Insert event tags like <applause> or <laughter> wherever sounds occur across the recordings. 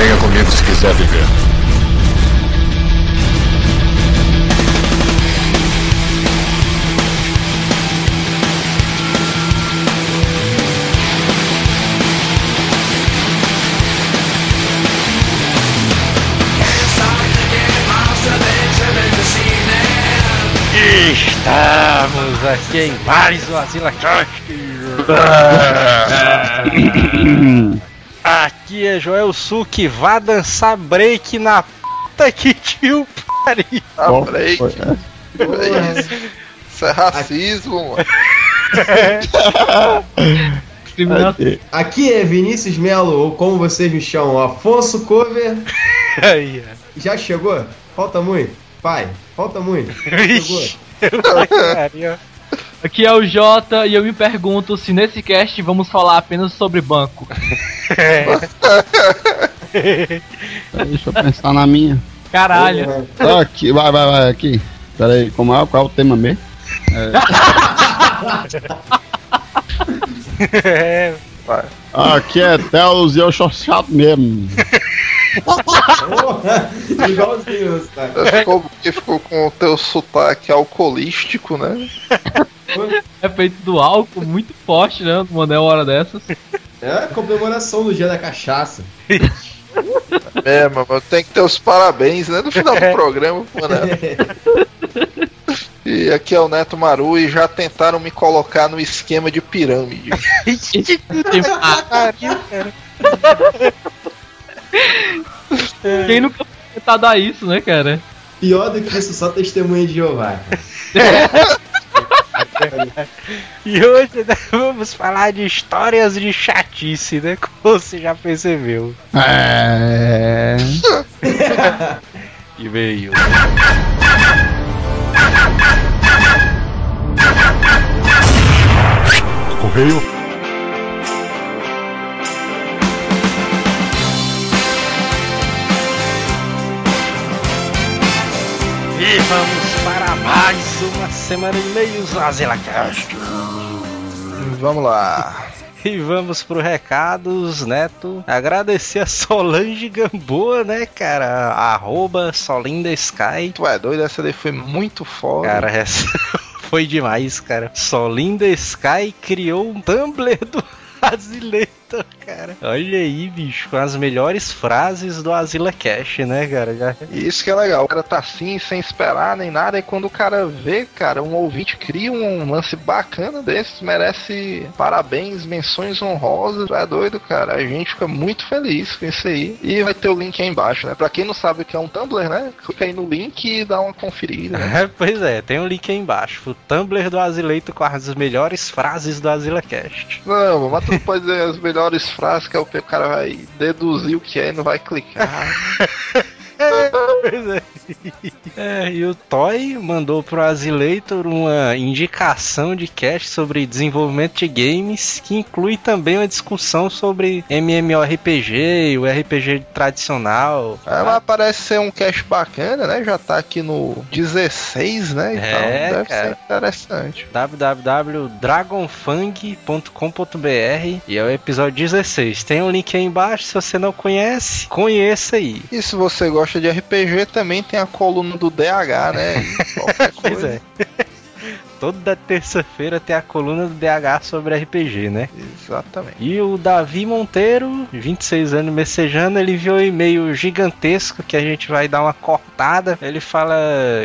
Venha comigo se quiser viver. Estamos aqui em mais um Asila Cast. Aqui é Joel Suki, vá dançar break na puta que tio pariu. Ah, break. É isso. isso é racismo, mano. Aqui é Vinícius Melo, ou como vocês me chamam, Afonso Cover. Aí, Já chegou? Falta muito? Pai, falta muito. Chegou? Aqui é o Jota e eu me pergunto se nesse cast vamos falar apenas sobre banco. <laughs> Deixa eu pensar na minha. Caralho. Tá aqui, vai, vai, vai, aqui. Pera aí, como é, qual é o tema mesmo? É. Vai. Aqui é Telos e eu sou chato mesmo. Igualzinho, cara. Ficou, porque ficou com o teu sotaque alcoolístico, né? É feito do álcool muito forte, né? Mandei uma hora dessas. É a comemoração do dia da cachaça. É, mano, tem que ter os parabéns, né? No final do <laughs> programa, pô, né? E aqui é o Neto Maru e já tentaram me colocar no esquema de pirâmide. <laughs> Quem nunca foi tentado a isso, né, cara? Pior do que isso, só testemunha de Jeová. <laughs> E hoje né, <laughs> vamos falar de histórias de chatice, né? Como você já percebeu. É. <laughs> E veio. Correio. E vamos para mais uma semana e meio Zazelacast. Vamos lá. E vamos pro recados, Neto. Agradecer a Solange Gamboa, né, cara? Arroba Solinda Sky. Tu é doido, essa daí foi muito foda. Cara, essa <laughs> foi demais, cara. Solinda Sky criou um Tumblr do <laughs> Cara. Olha aí, bicho, com as melhores frases do Asila Cash, né, cara? Já- isso que é legal, o cara tá assim, sem esperar nem nada, e quando o cara vê, cara, um ouvinte cria um lance bacana desses, merece parabéns, menções honrosas, é doido, cara. A gente fica muito feliz com isso aí. E vai ter o link aí embaixo, né? Pra quem não sabe o que é um Tumblr, né? Clica aí no link e dá uma conferida. né? <laughs> É, pois é, tem um link aí embaixo. O Tumblr do Asileito com as melhores frases do Asila Cast. Não, mas tu não pode dizer as melhores frases que é o que o cara vai deduzir o que é e não vai clicar. <laughs> <laughs> É. E o Toy mandou pro Asileitor uma indicação de cast sobre desenvolvimento de games, que inclui também uma discussão sobre MMORPG e o RPG tradicional. É, mas parece ser um cast bacana, né? Já tá aqui no 16, né? Então É, deve cara. ser interessante. www.dragonfang.com.br e é o episódio 16. Tem um link aí embaixo, se você não conhece, conheça aí. E se você gosta de RPG, também tem a coluna do DH, né? <laughs> Pois é. Toda terça-feira tem a coluna do DH sobre RPG, né? Exatamente. E o Davi Monteiro, 26 anos messejando, ele enviou um e-mail gigantesco que a gente vai dar uma cortada. Ele fala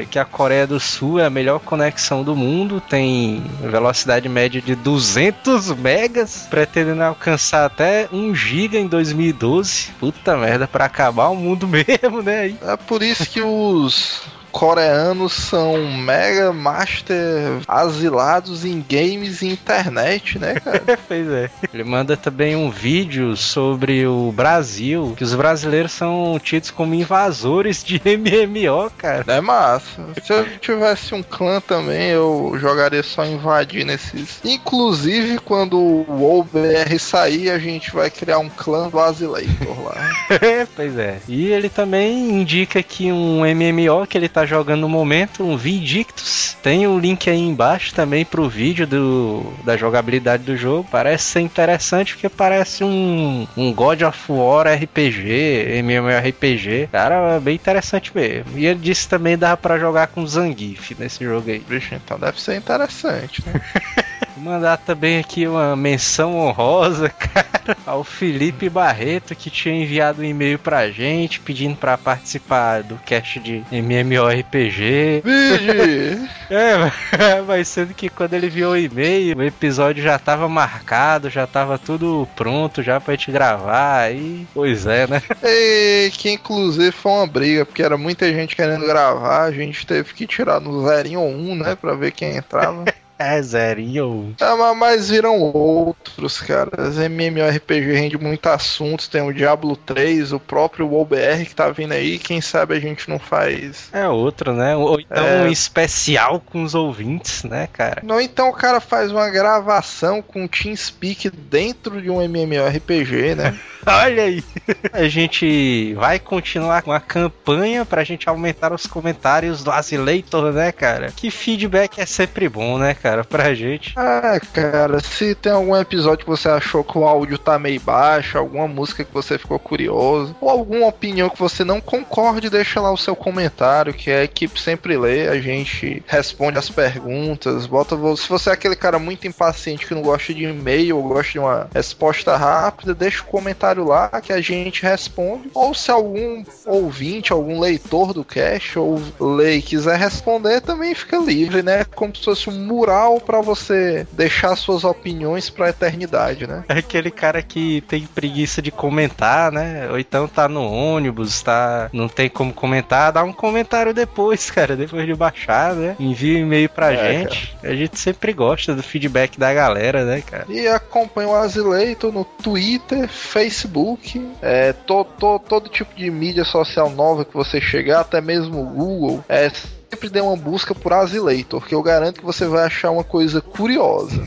que a Coreia do Sul é a melhor conexão do mundo, tem velocidade média de 200 megas, pretendendo alcançar até 1 giga em 2012. Puta merda, pra acabar o mundo <laughs> mesmo, né? É por isso que os coreanos são mega master asilados em games e internet, né, cara? <laughs> Pois é. Ele manda também um vídeo sobre o Brasil, que os brasileiros são tidos como invasores de <laughs> MMO, cara. É massa. Se eu tivesse um clã também, eu jogaria só invadir nesses. Inclusive, quando o OBR sair, a gente vai criar um clã do Asileitor lá. <laughs> pois é. E ele também indica que um MMO que ele tá tá jogando no momento, um Vindictus. Tem o um link aí embaixo também pro vídeo do, da jogabilidade do jogo. Parece ser interessante porque parece um, um God of War RPG, MMORPG. Cara, é bem interessante mesmo. E ele disse também dava para jogar com Zangief nesse jogo aí. Então deve ser interessante, né? <laughs> Mandar também aqui uma menção honrosa, <laughs> cara, ao Felipe Barreto, que tinha enviado um e-mail pra gente pedindo pra participar do cast de MMORPG. <laughs> É, mas sendo que quando ele enviou o e-mail, o episódio já tava marcado, já tava tudo pronto já pra gente gravar, e pois é, né? E que inclusive foi uma briga, porque era muita gente querendo gravar, a gente teve que tirar no zerinho ou um, né, pra ver quem entrava. <laughs> É, zerinho. É, mas viram outros, cara. As MMORPG rende muito assuntos. Tem o Diablo 3, o próprio WoBR que tá vindo aí. Quem sabe a gente não faz. É outro, né? Ou então é... um especial com os ouvintes, né, cara? Não, então o cara faz uma gravação com TeamSpeak dentro de um MMORPG, né? <laughs> Olha aí. A gente vai continuar com a campanha pra gente aumentar os comentários do Azileitor, né, cara? Que feedback é sempre bom, né, cara, pra gente. Ah, cara, se tem algum episódio que você achou que o áudio tá meio baixo, alguma música que você ficou curioso, ou alguma opinião que você não concorde, deixa lá o seu comentário, que a equipe sempre lê, a gente responde as perguntas, bota se você é aquele cara muito impaciente que não gosta de e-mail ou gosta de uma resposta rápida, deixa o comentário lá que a gente responde, ou se algum ouvinte, algum leitor do cast ou lei quiser responder, também fica livre, né? Como se fosse um mural para você deixar suas opiniões pra eternidade, né? É aquele cara que tem preguiça de comentar, né? Ou então tá no ônibus, tá. Não tem como comentar, dá um comentário depois, <laughs> cara, depois de baixar, né? Envia um e-mail pra é, gente. Cara. A gente sempre gosta do feedback da galera, né, cara? E acompanha o Azileito no Twitter, Facebook, é, to, to, todo tipo de mídia social nova que você chegar, até mesmo o Google. É sempre dê uma busca por Azileitor, que eu garanto que você vai achar uma coisa curiosa.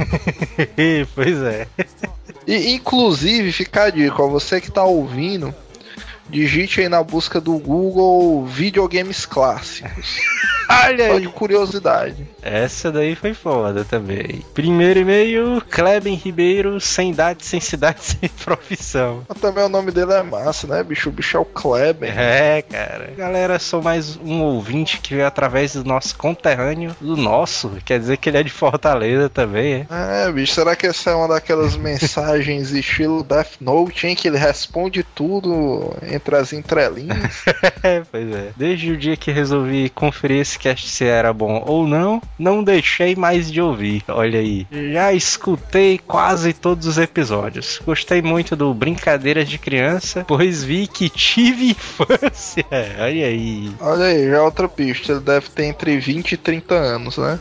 <laughs> pois é. E inclusive, fica a dica, ó, você que tá ouvindo, digite aí na busca do Google videogames clássicos. <laughs> Olha Só aí. de curiosidade. Essa daí foi foda também. Primeiro e-mail, Kleben Ribeiro, sem idade, sem cidade, <laughs> sem profissão. Mas também o nome dele é massa, né, bicho? O bicho é o Kleben. É, cara. Galera, sou mais um ouvinte que veio através do nosso conterrâneo, do nosso. Quer dizer que ele é de Fortaleza também, é? É, bicho. Será que essa é uma daquelas <laughs> mensagens estilo Death Note, hein? Que ele responde tudo entre as entrelinhas? <laughs> é, pois é. Desde o dia que resolvi conferir esse cast se era bom ou não, não deixei mais de ouvir. Olha aí. Já escutei quase todos os episódios. Gostei muito do Brincadeiras de Criança, pois vi que tive <laughs> infância. Olha aí. Olha aí, já é outra pista. Ele deve ter entre 20 e 30 anos, né?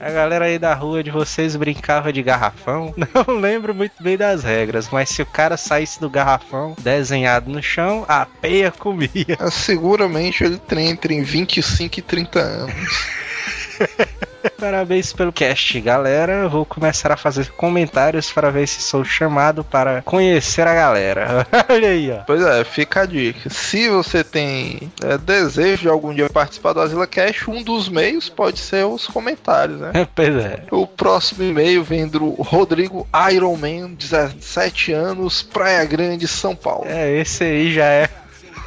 A galera aí da rua de vocês brincava de garrafão? <laughs> Não lembro muito bem das regras, mas se o cara saísse do garrafão desenhado no chão, a peia comia. Seguramente ele tem entre 25 e 30 anos. <laughs> <laughs> Parabéns pelo cast, galera. Vou começar a fazer comentários para ver se sou chamado para conhecer a galera. <laughs> Olha aí, ó. Pois é, fica a dica. Se você tem é, desejo de algum dia participar do Asila Cast, um dos meios pode ser os comentários, né? <laughs> pois é. O próximo e-mail vem do Rodrigo Ironman, 17 anos, Praia Grande, São Paulo. É, esse aí já é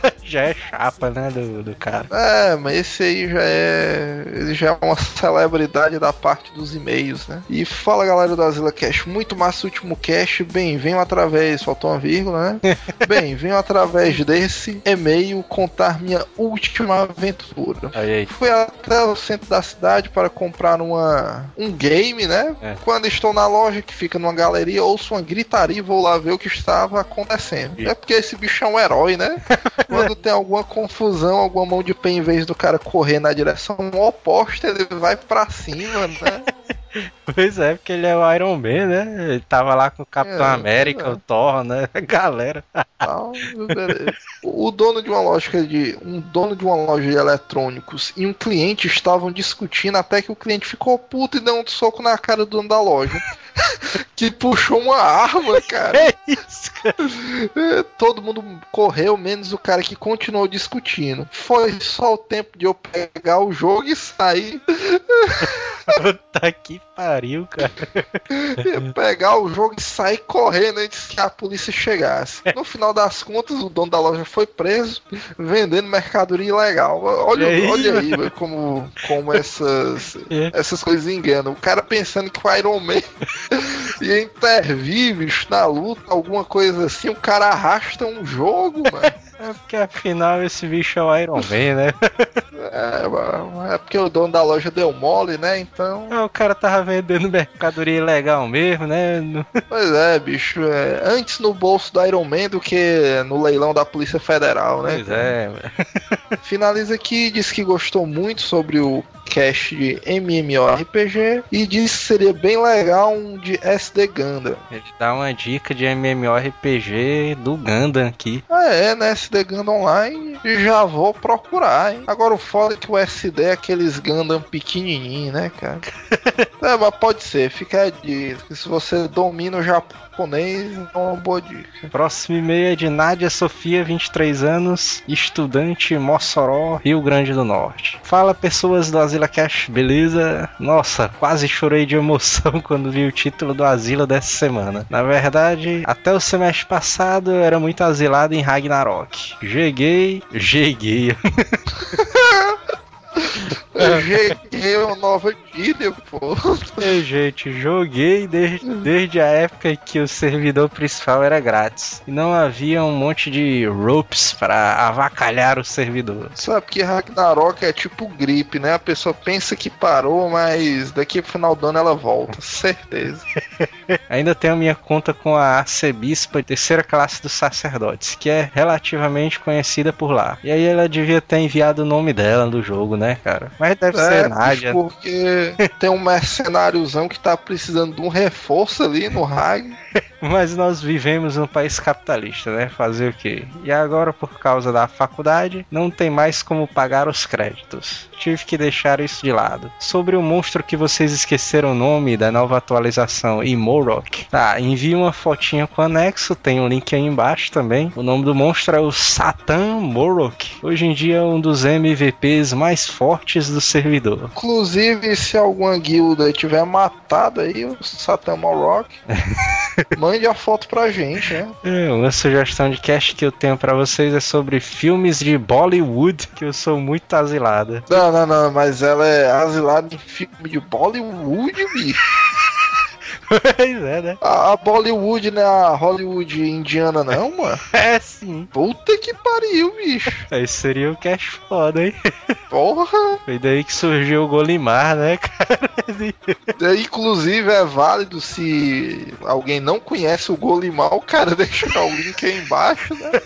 <laughs> já é chapa, né, do, do cara. É, mas esse aí já é. Ele já é uma celebridade da parte dos e-mails, né? E fala galera do Azila Cash, muito massa o último cash. Bem, venho através. Faltou uma vírgula, né? <laughs> Bem, venho através desse e-mail contar minha última aventura. Aí, aí. Fui até o centro da cidade para comprar uma, um game, né? É. Quando estou na loja que fica numa galeria, ouço uma gritaria e vou lá ver o que estava acontecendo. E... É porque esse bicho é um herói, né? <laughs> Quando tem alguma confusão, alguma mão de pé, em vez do cara correr na direção oposta, ele vai para cima, né? <laughs> Pois é, porque ele é o Iron Man, né? Ele tava lá com o Capitão é, América, é. o Thor, né? <laughs> Galera. Não, o dono de uma loja de. Um dono de uma loja de eletrônicos e um cliente estavam discutindo até que o cliente ficou puto e deu um soco na cara do dono da loja. <laughs> que puxou uma arma, cara. <laughs> É isso, cara. É, Todo mundo correu, menos o cara que continuou discutindo. Foi só o tempo de eu pegar o jogo e sair. Puta que pariu, cara. pegar o jogo e sair correndo antes que a polícia chegasse. No final das contas, o dono da loja foi preso, vendendo mercadoria ilegal. Olha, aí, olha aí como, como essas, É. essas coisas enganam. O cara pensando que o Iron Man <laughs> ia intervir, bicho, na luta, alguma coisa assim, o cara arrasta um jogo, mano. É porque afinal esse bicho é o Iron Man, né? É, é porque o dono da loja deu mole, né? Então. Ah, O cara tava vendendo mercadoria ilegal mesmo, né? Pois é, bicho. é, antes no bolso do Iron Man do que no leilão da Polícia Federal, né? Pois é. Finaliza aqui, diz que gostou muito sobre o cast de MMORPG e disse que seria bem legal um de SD Gundam. Ele dá uma dica de MMORPG do Gundam aqui. Ah, é, né? SD Gundam Online, já vou procurar, hein? Agora o foda é que o SD é aqueles Gundam pequenininho, né, cara? <laughs> é, mas pode ser, fica a dica. Se você domina o japonês, é uma boa dica. Próximo e-mail é de Nádia Sofia, 23 anos, estudante Mossoró, Rio Grande do Norte. Fala pessoas do Cash, beleza? Nossa, quase chorei de emoção <laughs> quando vi o título do Asila dessa semana. Na verdade, até o semestre passado eu era muito asilado em Ragnarok. Jeguei, jeguei. <laughs> Eu cheguei uma nova gíria, pô. Ei, gente, joguei desde, desde a época que o servidor principal era grátis. E não havia um monte de ropes para avacalhar o servidor. Sabe que Ragnarok é tipo gripe, né? A pessoa pensa que parou, mas daqui pro final do ano ela volta, certeza. <laughs> Ainda tenho minha conta com a arcebispa terceira classe dos sacerdotes, que é relativamente conhecida por lá. E aí ela devia ter enviado o nome dela no jogo, né, cara? Mas deve É, Nádia. porque tem um mercenáriozão que tá precisando de um reforço ali no Rag. <laughs> Mas nós vivemos num país capitalista, né? Fazer o quê? E agora, por causa da faculdade, não tem mais como pagar os créditos. Tive que deixar isso de lado. Sobre o monstro que vocês esqueceram o nome da nova atualização, Imorok. Tá, envie uma fotinha com anexo, tem um link aí embaixo também. O nome do monstro é o Satan Morok. Hoje em dia é um dos MVPs mais fortes do servidor. Inclusive, se alguma guilda tiver matado aí o Satan Rock, <laughs> mande a foto pra gente, né? É, uma sugestão de cast que eu tenho pra vocês é sobre filmes de Bollywood, que eu sou muito asilada. Não, não, não, mas ela é asilada em filme de Bollywood, bicho. Pois é, né? A, a Bollywood não é a Hollywood indiana, não, mano. <laughs> É sim. Puta que pariu, bicho. Aí seria o cast foda, hein? Porra. Foi daí que surgiu o Golimar, né, cara? <laughs> É, Inclusive é válido se alguém não conhece o Golimar, o cara <laughs> deixar o link aí embaixo, né?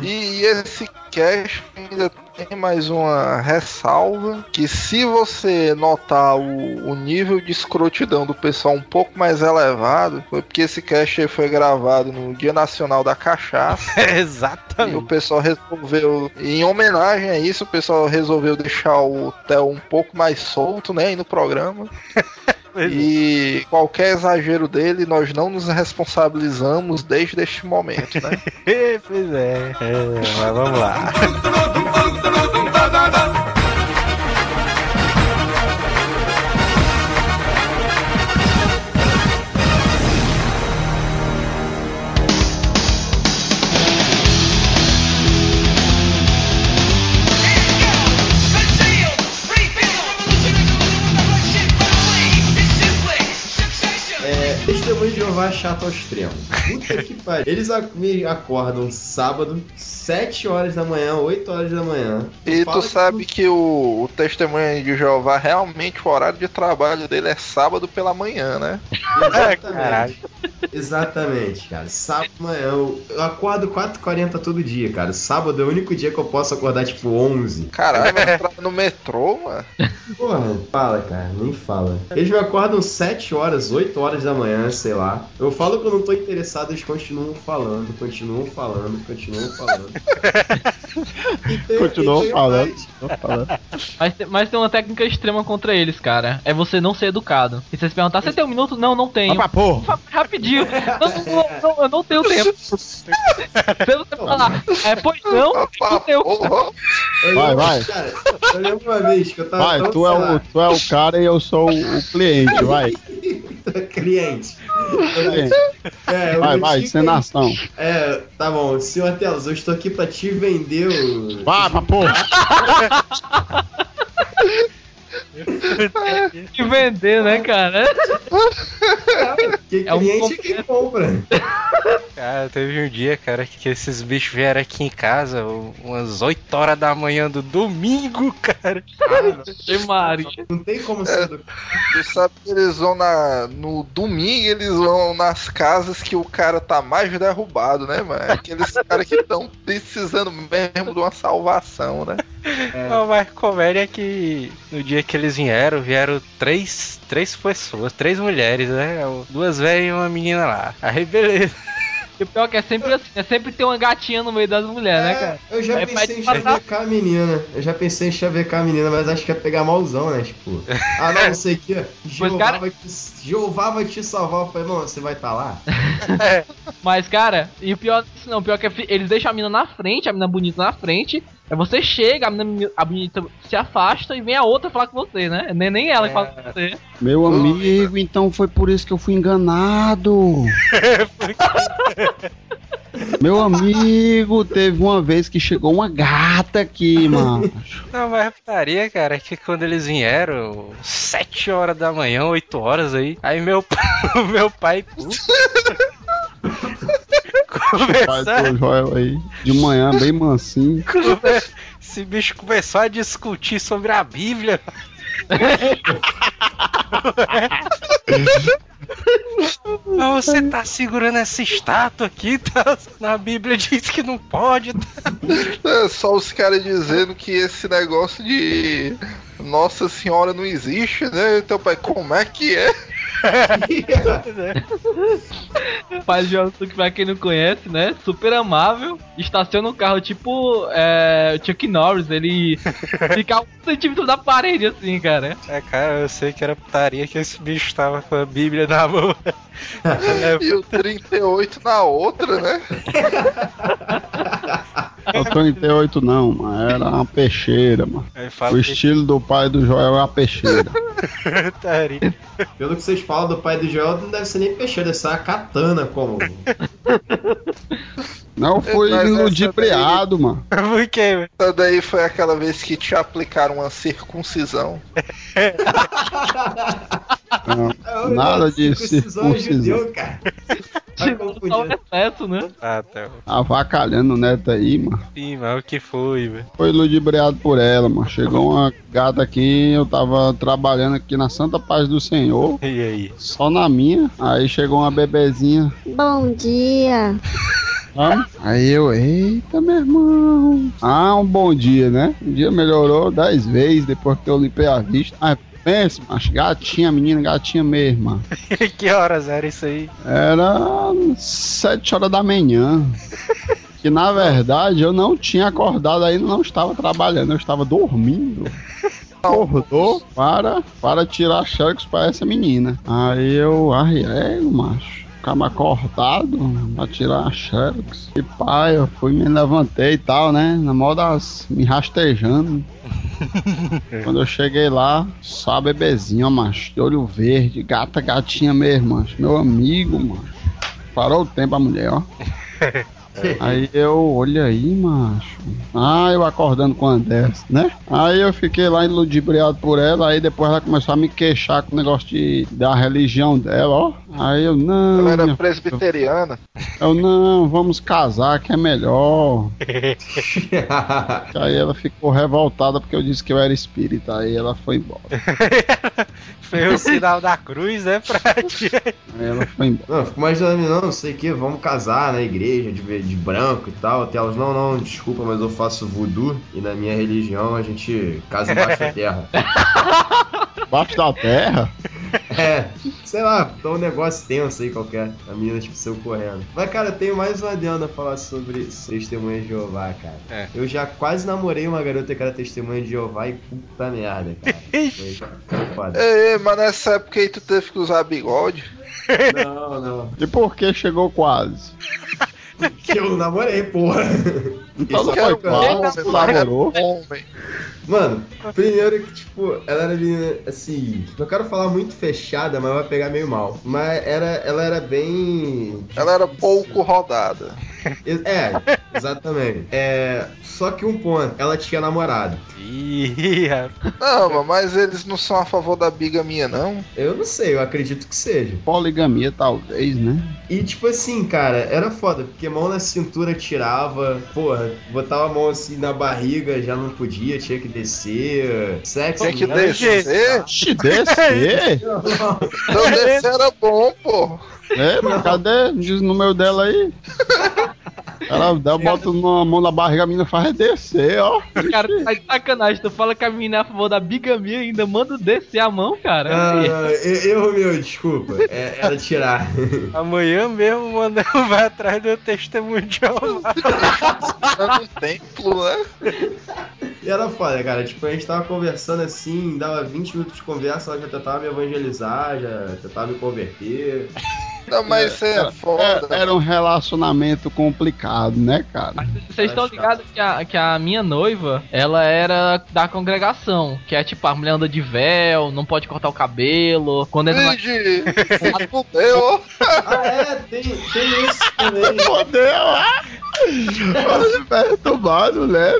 E esse cast ainda tem mais uma ressalva que se você notar o, o nível de escrotidão do pessoal um pouco mais elevado, foi porque esse cast foi gravado no Dia Nacional da Cachaça. <laughs> E o Exatamente. pessoal resolveu, em homenagem a isso, o pessoal resolveu deixar o Theo um pouco mais solto, né, aí no programa. <laughs> E qualquer exagero dele, nós não nos responsabilizamos desde este momento, né? pois é. é. Mas vamos lá. Testemunho de Jeová chato ao extremo. Puta que pariu. Eles me acordam sábado, 7 horas da manhã, 8 horas da manhã. E tu sabe que o, o testemunho de Jeová, realmente o horário de trabalho dele é sábado pela manhã, né? É, Exatamente. Exatamente, cara. Sábado manhã. Eu, eu acordo 4h40 todo dia, cara. Sábado é o único dia que eu posso acordar tipo 11. Caralho, vai entrar no metrô, mano. Porra, fala, cara, nem fala. Eles me acordam 7 horas, 8 horas da manhã, sei lá. Eu falo que eu não tô interessado, eles continuam falando, continuam falando, continuam falando. <laughs> Tem- Continuou tem falando. mais. Falando. Mas, tem- mas tem uma técnica extrema contra eles, cara. É você não ser educado. E você se perguntar, você tem um minuto? Não, não tenho. Pra porra. Rapidinho. Não, não, não, eu não tenho tempo. <laughs> Se você falar, é, pois não, não tenho. Vai, vai. Cara, eu lembro uma vez que eu tava. Vai, tão, tu é, sei o, tu é o cara e eu sou o cliente, vai. <laughs> cliente. É, Vai, vai, sem nação. É, tá bom. Senhor Telos, eu estou aqui pra te vender o. Vai pra porra. <laughs> Que vender, né, cara? Que É um cliente é quem compra. Cara, teve um dia, cara, que esses bichos vieram aqui em casa, umas 8 horas da manhã do domingo, cara. Que Maria. Não tem como ser do. Tu sabe que eles vão na. No domingo eles vão nas casas que o cara tá mais derrubado, né, mano? Aqueles caras que estão precisando mesmo de uma salvação, né? O mais comédia é que no dia que eles vieram, vieram três, três pessoas, três mulheres, né? Duas velhas e uma menina lá. Aí beleza. E o pior é que é sempre assim, é sempre ter uma gatinha no meio das mulheres, né, cara? É, eu já É, pensei em chavecar a menina. Eu já pensei em chavecar a menina, mas acho que é pegar malzão, né? Tipo, ah não, não sei o que. <laughs> Jeová, cara- vai te, Jeová vai te salvar. Eu falei, mano, você vai estar lá? <laughs> Mas, cara, e o pior não, o pior é que eles deixam a mina na frente, a mina bonita na frente, aí você chega, a mina a bonita se afasta e vem a outra falar com você, né? Nem, nem ela que fala com você. Meu amigo, então foi por isso que eu fui enganado. <laughs> Meu amigo, teve uma vez que chegou uma gata aqui, mano. Não, mas putaria, cara, é que quando eles vieram, 7 horas da manhã, 8 horas aí, aí meu, <laughs> meu pai. <laughs> Conversar, Joel aí, de manhã, bem mansinho. <laughs> conver- esse bicho começou a discutir sobre a Bíblia. Mas você tá segurando essa estátua aqui, tá? Na Bíblia diz que não pode. Tá? É só os caras dizendo que esse negócio de Nossa Senhora não existe, né? Então, pai, como é que é? <laughs> Faz João que pra quem não conhece, né? Super amável, estaciona um carro tipo é, Chuck Norris, ele fica um centímetro da parede assim, cara. É, cara, eu sei que era putaria que esse bicho tava com a Bíblia na mão. É, <laughs> E o 38 na outra, né? <laughs> Eu 38 não, mano. Era uma peixeira, mano. O fala que estilo do pai do Joel é a peixeira. <laughs> putaria. Pelo que vocês falam do pai do Joel, não deve ser nem peixeiro, deve ser uma katana como. Não foi Mas ludibriado, mano. <laughs> Por quê, velho? Essa daí foi aquela vez que te aplicaram uma circuncisão. <laughs> Não, nada de circuncisão circuncisão. judeu, cara. Tá Tirando só o confundindo. recesso, né? Ah, tá. Avacalhando o neto aí, mano. Sim, mas o que foi, velho? Foi ludibriado por ela, mano. Chegou uma gata aqui, eu tava trabalhando aqui na Santa Paz do Senhor. E aí? Só na minha. Aí chegou uma bebezinha. Bom dia. Sabe? Aí eu, eita, meu irmão. Ah, um bom dia, né? O dia melhorou dez vezes depois que eu limpei a vista. Mas pensa, mas gatinha, menina, gatinha mesmo. <laughs> que horas era isso aí? Era sete horas da manhã. <laughs> Que na verdade eu não tinha acordado ainda, não estava trabalhando, eu estava dormindo. <laughs> Acordou para, para tirar xerox para essa menina. Aí eu arriego, macho. Ficava acordado pra tirar a xerox. E pai, eu fui, me levantei e tal, né? Na moda das. me rastejando. <laughs> Quando eu cheguei lá, só a bebezinha, macho, de olho verde, gata, gatinha mesmo, macho. Meu amigo, macho. Parou o tempo a mulher, ó. <laughs> Aí eu, olha aí, macho. Ah, eu acordando com uma dessa, né? Aí eu fiquei lá ludibriado por ela, aí depois ela começou a me queixar com o negócio de, da religião dela, ó. Aí eu, não, Ela era presbiteriana. eu, não, vamos casar que é melhor. <laughs> Aí ela ficou revoltada porque eu disse que eu era espírita, aí ela foi embora. <laughs> Foi o sinal da cruz, né? Pra ti. Aí ela foi embora. Não, fico imaginando, não, não sei o que, vamos casar na igreja de, ve- de branco e tal. Até elas, não, não, desculpa, mas eu faço voodoo e na minha religião a gente casa embaixo da terra. <laughs> Baixo da terra? É, sei lá, tá um negócio tenso aí qualquer. A menina tipo saiu correndo. Mas, cara, eu tenho mais uma adendo a falar sobre testemunha de Jeová, cara. É. Eu já quase namorei uma garota que era testemunha de Jeová e puta merda, cara. Foi, foi foda. Ei, mas nessa época aí tu teve que usar bigode. Não, não. E por que chegou quase? <laughs> Que eu namorei, porra. Então Isso foi homem, tu namorou. homem. Mano, primeiro que, tipo, ela era menina, assim, não quero falar muito fechada, mas vai pegar meio mal. Mas era, ela era bem. Ela era pouco rodada. É, exatamente. É, só que um ponto, ela tinha namorado. Ih, rapaz. Não, mas eles não são a favor da bigamia, não. Eu não sei, eu acredito que seja. Poligamia, talvez, né? E tipo assim, cara, era foda, porque mão na cintura tirava, porra, botava a mão assim na barriga, já não podia, tinha que descer. Sexo. Tem que não, descer. Te descer? <laughs> Então descer era bom, pô. É, mas cadê? Diz no meu dela aí. Ela dá, bota uma mão na barriga, a menina faz descer, ó. Cara, tá de sacanagem. Tu fala que a menina é a favor da bigamia e ainda manda descer a mão, cara. Ah, e- erro meu, desculpa. É, era tirar. Amanhã mesmo o Mandel <laughs> vai atrás do testemunho de Jeová. Um templo, né? E era foda, cara. Tipo, a gente tava conversando assim, dava 20 minutos de conversa, ela já tentava me evangelizar, já tentava me converter. <laughs> Não, mas isso é foda. É, era um relacionamento complicado, né, cara? Vocês estão ligados que a, que a minha noiva, ela era da congregação. Que é tipo, a mulher anda de véu, não pode cortar o cabelo. Quando entra na... <laughs> Fudeu. Ah, é, tem, tem isso também. Fodeu, ah! Olha, perturbado, né?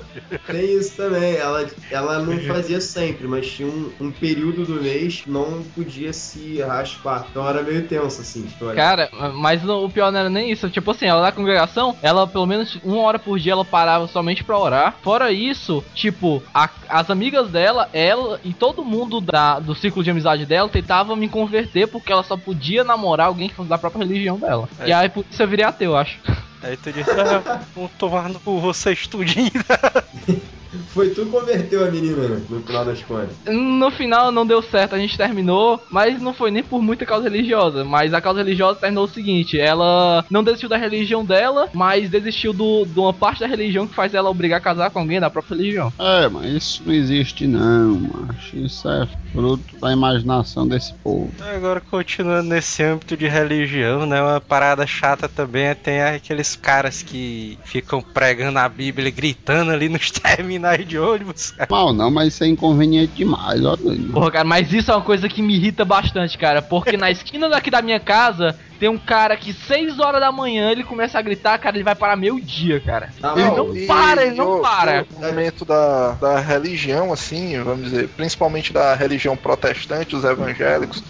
Tem isso também. Ela, ela não fazia sempre, mas tinha um, um período do mês que não podia se raspar. Então era meio tenso, assim. Tipo, olha, Cara, mas o pior não era nem isso. Tipo assim, ela da congregação, ela pelo menos uma hora por dia ela parava somente pra orar. Fora isso, tipo, a- as amigas dela, ela e todo mundo da, do ciclo de amizade dela tentava me converter porque ela só podia namorar alguém que fosse da própria religião dela. É. E aí por isso eu virei ateu, eu acho. <laughs> Aí tu disse, ah, vou tomar no cu vocês tudinho. <laughs> Foi tu que converteu a menina, né? No final das contas. No final não deu certo, a gente terminou, mas não foi nem por muita causa religiosa. Mas a causa religiosa terminou o seguinte: ela não desistiu da religião dela, mas desistiu do, de uma parte da religião que faz ela obrigar a casar com alguém da própria religião. É, mas isso não existe não, macho. Isso é fruto da imaginação desse povo. Agora, continuando nesse âmbito de religião, né? Uma parada chata também é tem aqueles caras que ficam pregando a Bíblia e gritando ali nos <laughs> terminais de ônibus. cara. Mal não, mas isso é inconveniente demais, ó. doido. Porra, cara, mas isso é uma coisa que me irrita bastante, cara. Porque na esquina daqui da minha casa tem um cara que 6 horas da manhã ele começa a gritar, cara, ele vai parar meio-dia, cara. Tá Ele bom. não para, ele não o- para. O momento da, da religião, assim, vamos dizer, principalmente da religião protestante, os evangélicos.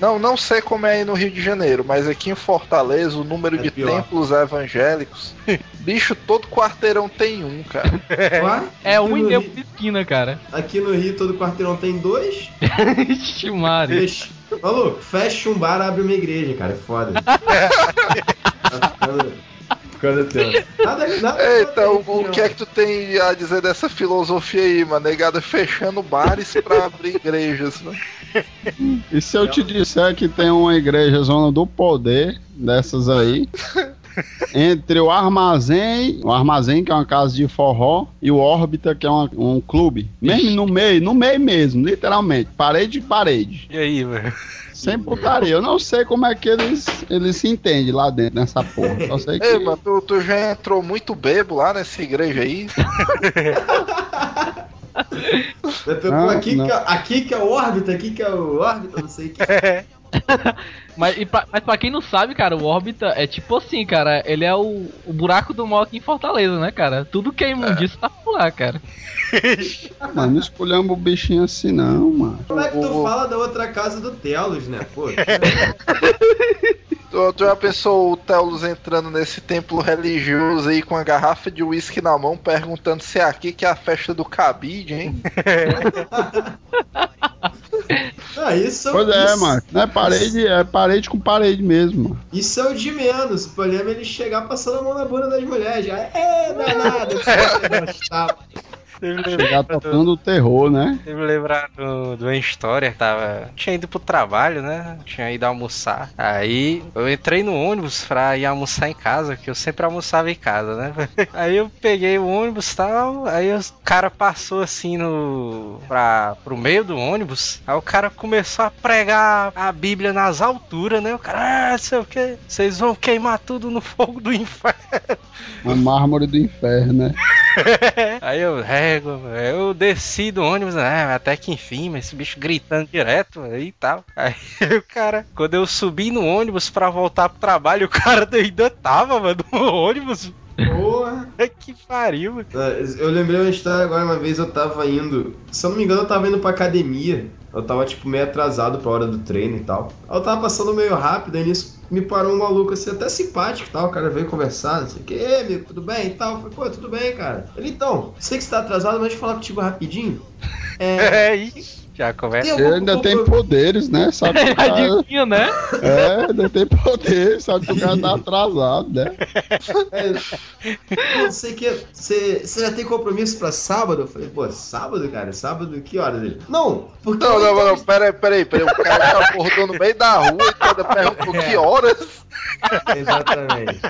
Não, não sei como é aí no Rio de Janeiro, mas aqui em Fortaleza, o número É de pior. templos evangélicos, <laughs> bicho, todo quarteirão tem um, cara. É Aqui um e meio Rio- por esquina, cara. Aqui no Rio, todo quarteirão tem dois. <laughs> Ixi, Mário. Fecha. Maluco, fecha um bar, abre uma igreja, cara. É foda. tá ficando, tenso. Nada, nada Eita, o, tem, o que é que tu tem a dizer dessa filosofia aí, mano? Negada fechando bares pra abrir igrejas, né? E se eu te disser que tem uma igreja zona do poder dessas aí? Entre o armazém, o armazém que é uma casa de forró, e o órbita que é uma- um clube. Mesmo no meio, no meio mesmo, literalmente, parede de parede. E aí, velho? Sem putaria. Eu não sei como é que eles, eles se entendem lá dentro nessa porra. Só sei que. Ei, tu, tu já entrou muito bebo lá nessa igreja aí? <laughs> Não, aqui, não. Que é, aqui que é o órbita, aqui que é o órbita, não sei o que. <laughs> <laughs> Mas, pra, mas pra quem não sabe, cara, o Orbita é tipo assim, cara. Ele é o, o buraco do mal aqui em Fortaleza, né, cara? Tudo que é imundice tá por lá, cara. <laughs> Mano, não escolhemos o bichinho assim, não, mano. Como é que tu O- o- fala da outra casa do Telos, né? Pô, <laughs> Tu, tu já pensou o Telos entrando nesse templo religioso aí com a garrafa de uísque na mão, perguntando se é aqui que é a festa do cabide, hein? Ah, isso, Pois é, isso, mano. Não é parede, é parede com parede mesmo. mano. Isso é o de menos. O problema é ele chegar passando a mão na bunda das mulheres. Já é danado. <laughs> Chegar tocando o terror, né? Eu me lembrar do, uma história, tava. Tinha ido pro trabalho, né? Tinha ido almoçar. Aí eu entrei no ônibus pra ir almoçar em casa, que eu sempre almoçava em casa, né? <laughs> Aí eu peguei o ônibus e tal. Aí o cara passou assim no. Pra, pro meio do ônibus. Aí o cara começou a pregar a Bíblia nas alturas, né? O cara, ah, sei o que, vocês vão queimar tudo no <laughs> fogo do inferno. Uma mármore do inferno, né? <laughs> Aí eu eu desci do ônibus, né? Até que enfim, mas esse bicho gritando direto aí e tal. <laughs> Aí o cara, quando eu subi no ônibus pra voltar pro trabalho, <laughs> o cara ainda tava, mano, no ônibus. Porra! que pariu, mano. Eu lembrei uma história agora, uma vez eu tava indo. Se eu não me engano, eu tava indo pra academia. Eu tava, tipo, meio atrasado pra hora do treino e tal. Eu tava passando meio rápido, aí nisso me parou um maluco assim, até simpático e tal. O cara veio conversar, não sei o que, amigo, tudo bem e tal. Eu falei, pô, tudo bem, cara. Ele, então, sei que você tá atrasado, mas deixa eu falar contigo rapidinho. É. É isso. Já começa. Ele ainda tem poderes, né? Sabe que o <laughs> cara... Adivinha, né? É, ainda tem poderes, sabe que o cara tá atrasado, né? É, sei o que. Você você já tem compromisso pra sábado? Eu falei, pô, sábado, cara? Sábado, que horas? Ele, não, porque. Não, não, não, peraí, peraí, peraí. O cara tá acordou no meio da rua e cada perguntou que horas. Exatamente.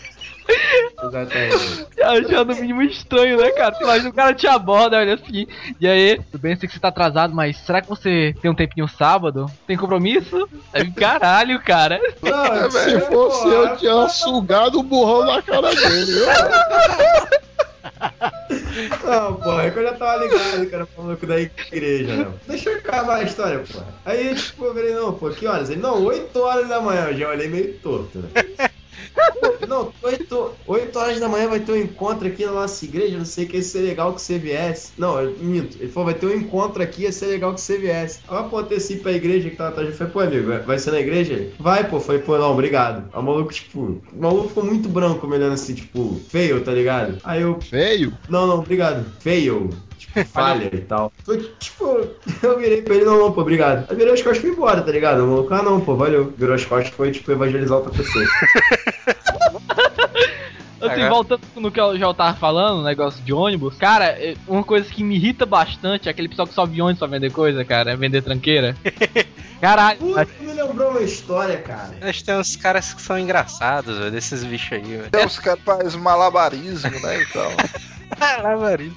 Exatamente. <laughs> Achando no mínimo estranho, né, cara? Imagina o cara te aborda, olha assim. E aí, tudo bem, eu sei que você tá atrasado, mas será que você tem um tempinho sábado? Tem compromisso? Aí, caralho, cara. Não, Se é, fosse pô, eu, tinha sugado o burrão na cara dele. viu? <laughs> Não, porra, é que eu já tava ligado, cara, maluco da igreja, não. Deixa eu acabar a história, porra. Aí, tipo, eu falei, não, pô, que horas? Ele, não, 8 horas da manhã, eu já olhei meio torto, né? Não, 8, 8 horas da manhã vai ter um encontro aqui na nossa igreja, não sei o que, ia ser legal que você viesse. Não, eu minto. Ele falou, vai ter um encontro aqui, ia ser legal que você viesse. Aí eu apontei pra igreja que tava atrás. Eu falei, pô, amigo, vai- ser na igreja? Ele, Vai, pô. Falei, pô, não, obrigado. Aí o maluco, tipo, o maluco ficou muito branco, me olhando assim, tipo, feio, tá ligado? Aí eu, Feio? não, não, obrigado. Fail. Tipo, <laughs> falha e tal. Foi tipo, <laughs> eu virei pra ele, não, não, pô, obrigado. Aí virou as costas e fui embora, tá ligado? O maluco, ah, não, pô, valeu. Virou as costas e foi, tipo, evangelizar outra pessoa. <laughs> Assim, Agora- voltando no que eu já tava falando, negócio de ônibus, cara, é, uma coisa que me irrita bastante é aquele pessoal que sobe ônibus pra vender coisa, cara, é vender tranqueira. Caralho, Puta, me lembrou uma história, cara. Mas tem uns caras que são engraçados, velho, desses bichos aí, velho. Tem uns caras que fazem malabarismo, né? Então.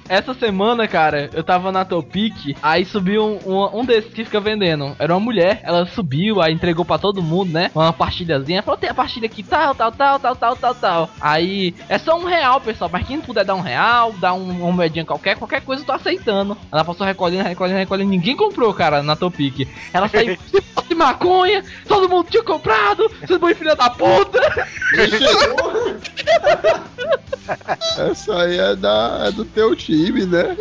Essa semana, cara, eu tava na Topic, aí subiu um, um, um desses que fica vendendo. Era uma mulher, ela subiu, aí entregou pra todo mundo, né? Uma partilhazinha. Falou, tem a partilha aqui, tal, tal, tal, tal, tal, tal, tal. Aí, é só um real, pessoal. Mas quem puder dar um real, dar um, uma moedinha qualquer, qualquer coisa eu tô aceitando. Ela passou recolhendo, recolhendo, recolhendo. Ninguém comprou, cara, na Topic. Ela saiu <laughs> de maconha, todo mundo tinha comprado, vocês boi filha da puta. <laughs> <laughs> Essa aí é, da, é do teu time, né?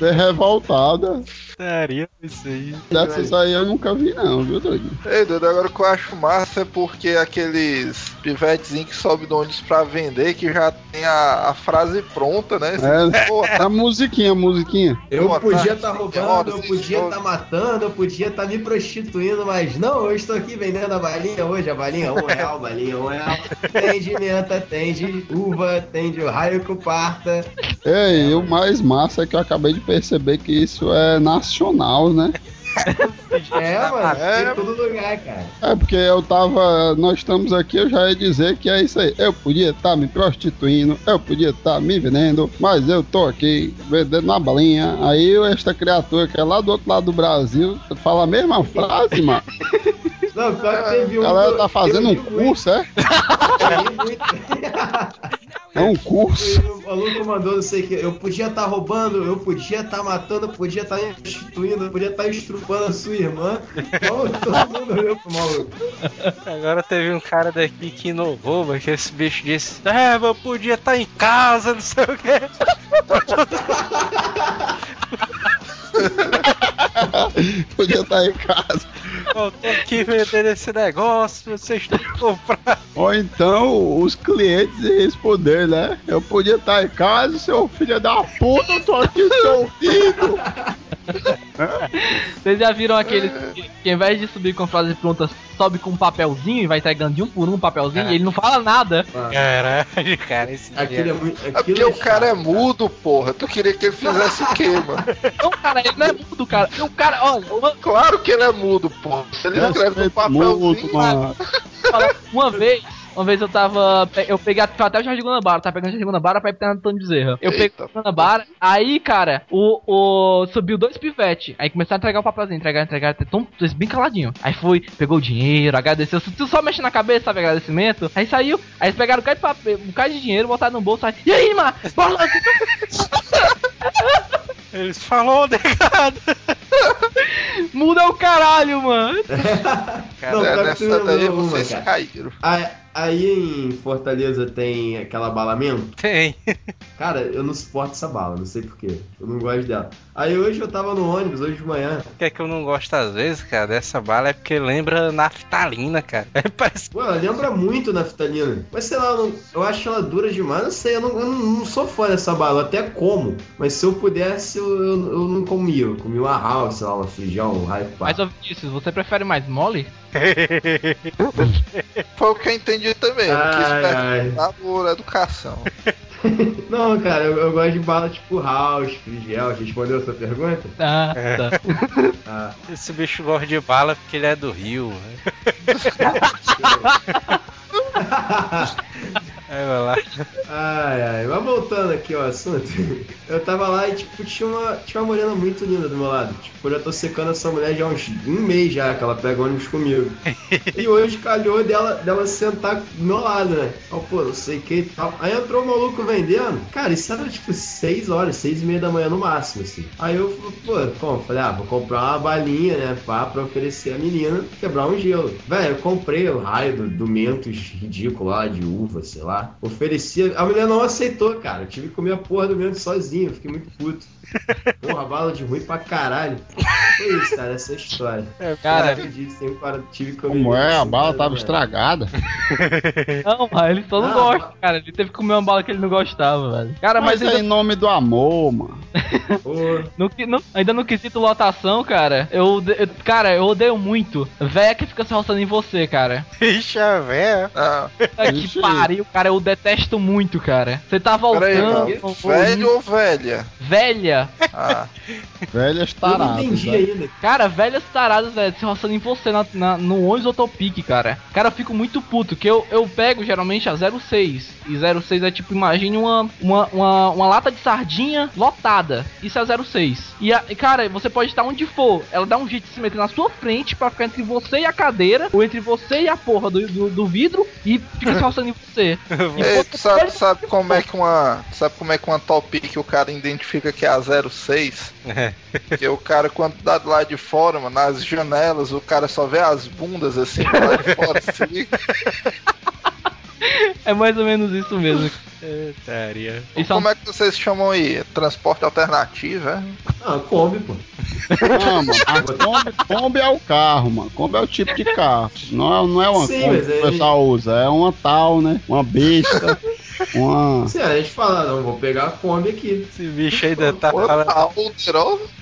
É revoltada. Daria isso aí. Dessas aí eu nunca vi, não, viu, doido? Ei, doido, agora o que eu acho massa é porque aqueles pivetezinhos que sobem do ônibus pra vender, que já tem a, a frase pronta, né? É. <laughs> Pô, A musiquinha, a musiquinha. Eu Boa podia estar tá senhora, roubando, eu podia estar matando, eu podia estar me prostituindo, mas não, eu estou aqui vendendo a balinha hoje, a balinha um real, balinha um real. Tem de menta, tem de uva, tem de raio que parta. Ei, e o mais massa é que eu acabei de perceber que isso é nacional, né? <laughs> É, mano, É. em todo lugar, cara. É porque eu tava. Nós estamos aqui, eu já ia dizer que é isso aí. Eu podia estar me prostituindo, eu podia estar me vendendo, mas eu tô aqui vendendo na balinha. Aí esta criatura que é lá do outro lado do Brasil fala a mesma frase, mano. Não, claro que teve um. A galera que tá fazendo um curso, é? eu ri muito. <laughs> É um curso. O maluco mandou, não sei o que. Eu podia estar roubando, eu podia estar matando, eu podia estar instituindo, eu podia estar estrupando a sua irmã. Então, todo mundo olhou pro maluco. Agora teve um cara daqui que inovou, mas que esse bicho disse: É, eu podia estar em casa, não sei o quê. <laughs> <laughs> Podia estar em casa. Eu tô aqui vendendo esse negócio, vocês têm que comprar. Ou então os clientes responder, né? Eu podia estar em casa, seu filho da puta, eu tô aqui seu ouvido. <laughs> Vocês já viram aquele que, que ao invés de subir com frases prontas, sobe com um papelzinho e vai entregando de um por um papelzinho e ele não fala nada. Caralho, cara, esse Aquilo é dia- muito. É Aquilo porque o cara é mudo, porra. Tu queria que ele fizesse o quê, mano? Não, cara, ele não é mudo, cara. O cara, olha, Claro que ele é mudo, porra. Se ele escreve no papelzinho. mano. fala- uma vez. Uma vez eu tava. Eu peguei até o Jardim Guanabara, tava pegando o Jardim Guanabara pra ir pro Antônio Bezerra. Eu peguei Eita. o Guanabara, aí, cara, o, o. Subiu dois pivete. Aí começaram a entregar o papelzinho, entregar, entregar, até tão bem caladinho. Aí foi, pegou o dinheiro, agradeceu. Tu só mexe na cabeça, sabe, agradecimento. Aí saiu, aí eles pegaram um bocado de papel, um bocado de dinheiro, botaram no bolso, aí. E aí, mano? <laughs> Eles falou, negado. <laughs> Muda o caralho, mano. <laughs> Não, É, nessa daí uma, vocês cara. caíram. Aí, aí em Fortaleza tem aquela bala mesmo? Tem. <laughs> Cara, eu não suporto essa bala, não sei porquê. Eu não gosto dela. Aí hoje eu tava no ônibus, hoje de manhã. O que é que eu não gosto às vezes, cara, dessa bala é porque lembra naftalina, cara. É, parece Pô, ela lembra muito naftalina. Mas sei lá, eu, não- eu acho ela dura demais. Não sei, eu não, eu não- não sou fã dessa bala. Até como. Mas se eu pudesse, eu, eu, eu não comia. Eu comia uma house, sei lá, uma feijão, um raio. Mas, ô Vinícius, você prefere mais mole? <laughs> Foi o que eu entendi também. Eu quis Ai, perguntar por educação. <laughs> Não, cara, eu, eu gosto de bala tipo house, frigel. Respondeu a sua pergunta? Ah, É. tá. <laughs> Ah. Esse bicho gosta de bala porque ele é do Rio. Aí vai lá. Ai, ai, mas voltando aqui ao assunto, <laughs> eu tava lá e, tipo, tinha uma, tinha uma morena muito linda do meu lado. Tipo, eu já tô secando essa mulher já há uns um mês já, que ela pega ônibus comigo. <laughs> E hoje calhou dela, dela sentar do meu lado, né? Ó, pô, não sei o que e tal. Aí entrou o maluco vendendo. Cara, isso era tipo 6 horas, 6 e meia da manhã no máximo, assim. Aí eu, pô, como? Falei, ah, vou comprar uma balinha, né? Pá, pra oferecer a menina, quebrar um gelo. Velho, eu comprei o raio do, do Mentos ridículo lá, de uva, sei lá. Oferecia. A mulher não aceitou, cara. Eu tive que comer a porra do Mentos sozinho, eu fiquei muito puto. <laughs> Porra, bala de ruim pra caralho. Foi isso, cara, essa é a história. Cara, Eu um cara tive que comer. Como é? A bala cara, tava mano. estragada. <laughs> Não, mas ele só não Ah, gosta, cara. Ele teve que comer uma bala que ele não gostava, velho. Cara, mas, Mas é ainda, em nome do amor, mano. <laughs> No, no- ainda no quesito lotação, cara, eu, eu- Cara, eu odeio muito. Véia que fica se roçando em você, cara. Bicha velha. Ah, Puta que Ixi. pariu, cara. Eu detesto muito, cara. Você tá voltando. ou- Velho ou velha? Velha. Ah, <laughs> Velhas eu não taradas. entendi né? ainda. Cara, velhas taradas, velho, se roçando em você na, na- no ônibus autopique, cara. Cara, eu fico muito puto, que eu, eu pego geralmente a 06. E 06 é tipo, imagine uma, uma, uma, uma lata de sardinha lotada. Isso é 06. E, a, e, cara, você pode estar onde for. Ela dá um jeito de se meter na sua frente pra ficar entre você e a cadeira. Ou entre você e a porra do, do, do vidro. E fica se roçando em você. <laughs> E Ei, você tu sabe, sabe como é que uma. Sabe como é que uma top que o cara identifica que é a 06? Porque o cara, quando dá do lado de fora, mano, nas janelas, o cara só vê as bundas assim lado de <laughs> fora. assim. É mais ou menos isso mesmo. É um Como é que vocês chamam aí? Transporte alternativo, é? Ah, Kombi, pô. Não, mano. A <laughs> Kombi, Kombi é o carro, mano. Kombi é o tipo de carro. Não é, não é uma Sim, Kombi que é- o pessoal usa. É uma tal, né? Uma besta. <laughs> Uma. Se a gente falar, não, vou pegar a Kombi aqui. Esse bicho ainda tá falando. tá.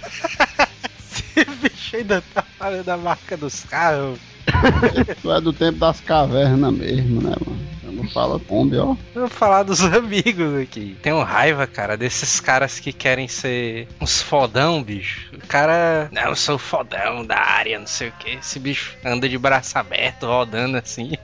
Esse bicho ainda tá falando da marca dos carros. <laughs> Tu é do tempo das cavernas mesmo, né, mano? Quando fala Kombi, ó. Vou falar dos <laughs> amigos aqui. Tenho raiva, cara, desses caras que querem ser uns fodão, bicho. O cara. Não, eu sou fodão da área, não sei o que. Esse bicho anda de braço aberto, rodando assim. <laughs>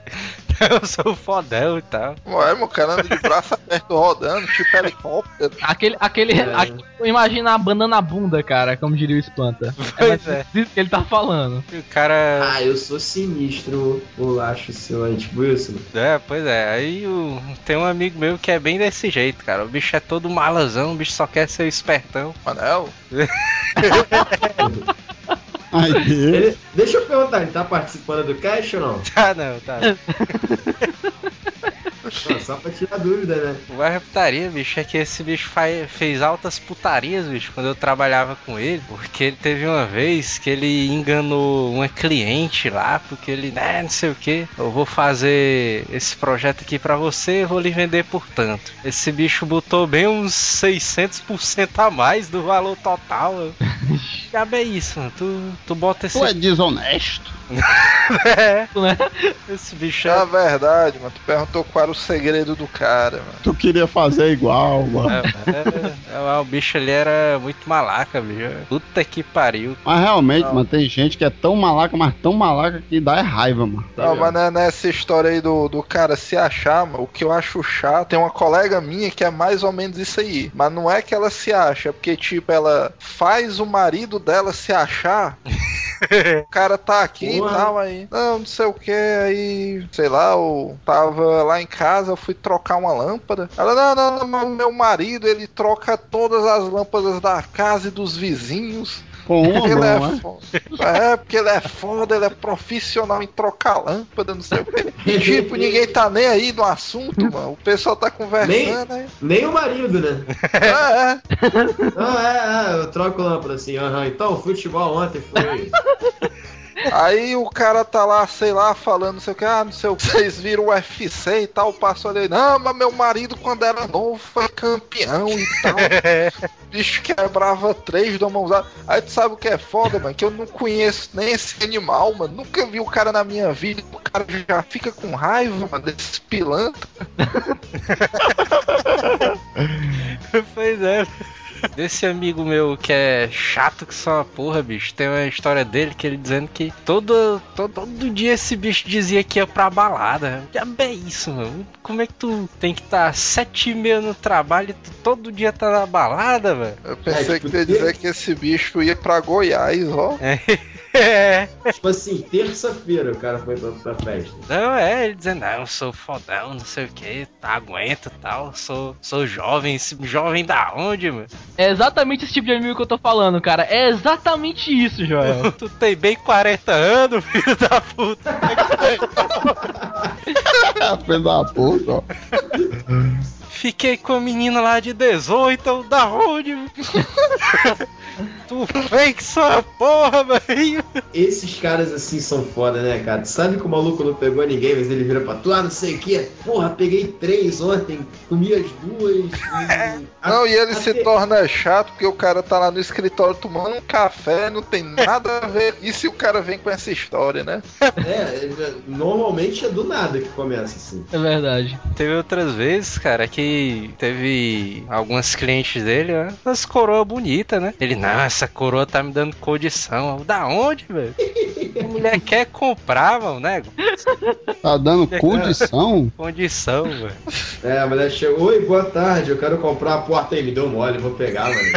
Eu sou fodão e tal. Ué, meu cara anda de braço aberto rodando, tipo helicóptero. Aquele, aquele, É. aquele- imagina a banda na bunda, cara, como diria o Espanta. Pois mais é. Isso que ele tá falando. O cara. Ah, eu sou sinistro, eu acho seu, é tipo isso. É, pois é. Aí o... tem um amigo meu que é bem desse jeito, cara. O bicho é todo malazão, o bicho só quer ser espertão. Manel? <laughs> Ai, Deus. Ele, deixa eu perguntar, ele tá participando do cast ou não? Tá, <laughs> não, tá. <laughs> Não, só pra tirar dúvida, né? O mais putaria, bicho, é que esse bicho faz- fez altas putarias, bicho, quando eu trabalhava com ele. Porque ele teve uma vez que ele enganou uma cliente lá, porque ele, né, não sei o que, eu vou fazer esse projeto aqui pra você, vou lhe vender por tanto. Esse bicho botou bem uns 600% a mais do valor total. Diabo é isso, mano. Tu, tu bota esse. Tu é desonesto. É, né? <laughs> esse bicho É é. a verdade, mano. Tu perguntou qual era o segredo do cara, mano. Tu queria fazer igual, mano. é, é, é, o bicho ali era muito malaca, bicho. Puta que pariu. Mas realmente, Não. mano, tem gente que é tão malaca, mas tão malaca que dá é raiva, mano. Não, mas não é nessa história aí do, do cara se achar, mano, o que eu acho chato, tem uma colega minha que é mais ou menos isso aí. Mas não é que ela se acha, é porque, tipo, ela faz o marido dela se achar. <laughs> <laughs> o cara tá aqui e tal, aí. Não, não sei o que, aí, sei lá, eu tava lá em casa, eu fui trocar uma lâmpada. Ela, não, não, não, meu marido, ele troca todas as lâmpadas da casa e dos vizinhos. Com uma Ele mão, é, né? foda. é, porque ele é foda, ele é profissional em trocar lâmpada, não sei o quê. <laughs> Tipo, ninguém tá nem aí no assunto, mano. O pessoal tá conversando aí. Nem o marido, né? É, é. <laughs> Não, é, é, eu troco lâmpada assim, aham. Então, futebol ontem foi. <laughs> Aí o cara tá lá, sei lá, falando, não sei o que, ah, não sei o que, vocês viram o UFC e tal, passou ali, não, mas meu marido quando era novo foi campeão e tal. <laughs> Bicho quebrava três do mãozada. Aí tu sabe o que é foda, mano? Que eu não conheço nem esse animal, mano. Nunca vi o cara na minha vida. O cara já fica com raiva, mano, desse pilantra. <laughs> pois é. Desse amigo meu que é chato que só uma porra, bicho. Tem uma história dele que ele dizendo que todo, todo, todo dia esse bicho dizia que ia pra balada. Já é isso, mano. Como é que tu tem que estar tá sete e meia no trabalho e tu todo dia tá na balada, velho? Eu pensei É, tipo, que tu ia dizer que esse bicho ia pra Goiás, ó. É. <laughs> tipo assim, terça-feira o cara foi pra, pra festa. Não, é, ele dizendo, não, eu sou fodão, não sei o que, tá, aguento e tal, sou, sou jovem, esse jovem da onde, mano? É exatamente esse tipo de amigo que eu tô falando, cara. É exatamente isso, Joel. <laughs> Tu tem bem 40 anos, filho da puta. <laughs> Filho da puta, ó. Fiquei com a menina lá de 18, da onde? <laughs> tu vem que sua porra, velho. Esses caras assim são foda, né, cara? Sabe que o maluco não pegou ninguém, mas ele vira pra tu, ah, não sei o que. Porra, peguei três ontem, comi as duas. E... <laughs> Não, e ele se torna chato porque o cara tá lá no escritório tomando um café, não tem nada a ver. E se o cara vem com essa história, né? É, normalmente é do nada que começa assim. É verdade. Teve outras vezes, cara, que teve algumas clientes dele, né, umas coroas bonitas, né? Ele, essa coroa tá me dando condição. Da onde, velho? A mulher quer comprar, mano, né? Tá dando condição? <laughs> Condição, velho. É, a mulher chegou, oi, boa tarde, eu quero comprar a porta aí, me deu mole, vou pegar, mano. <laughs>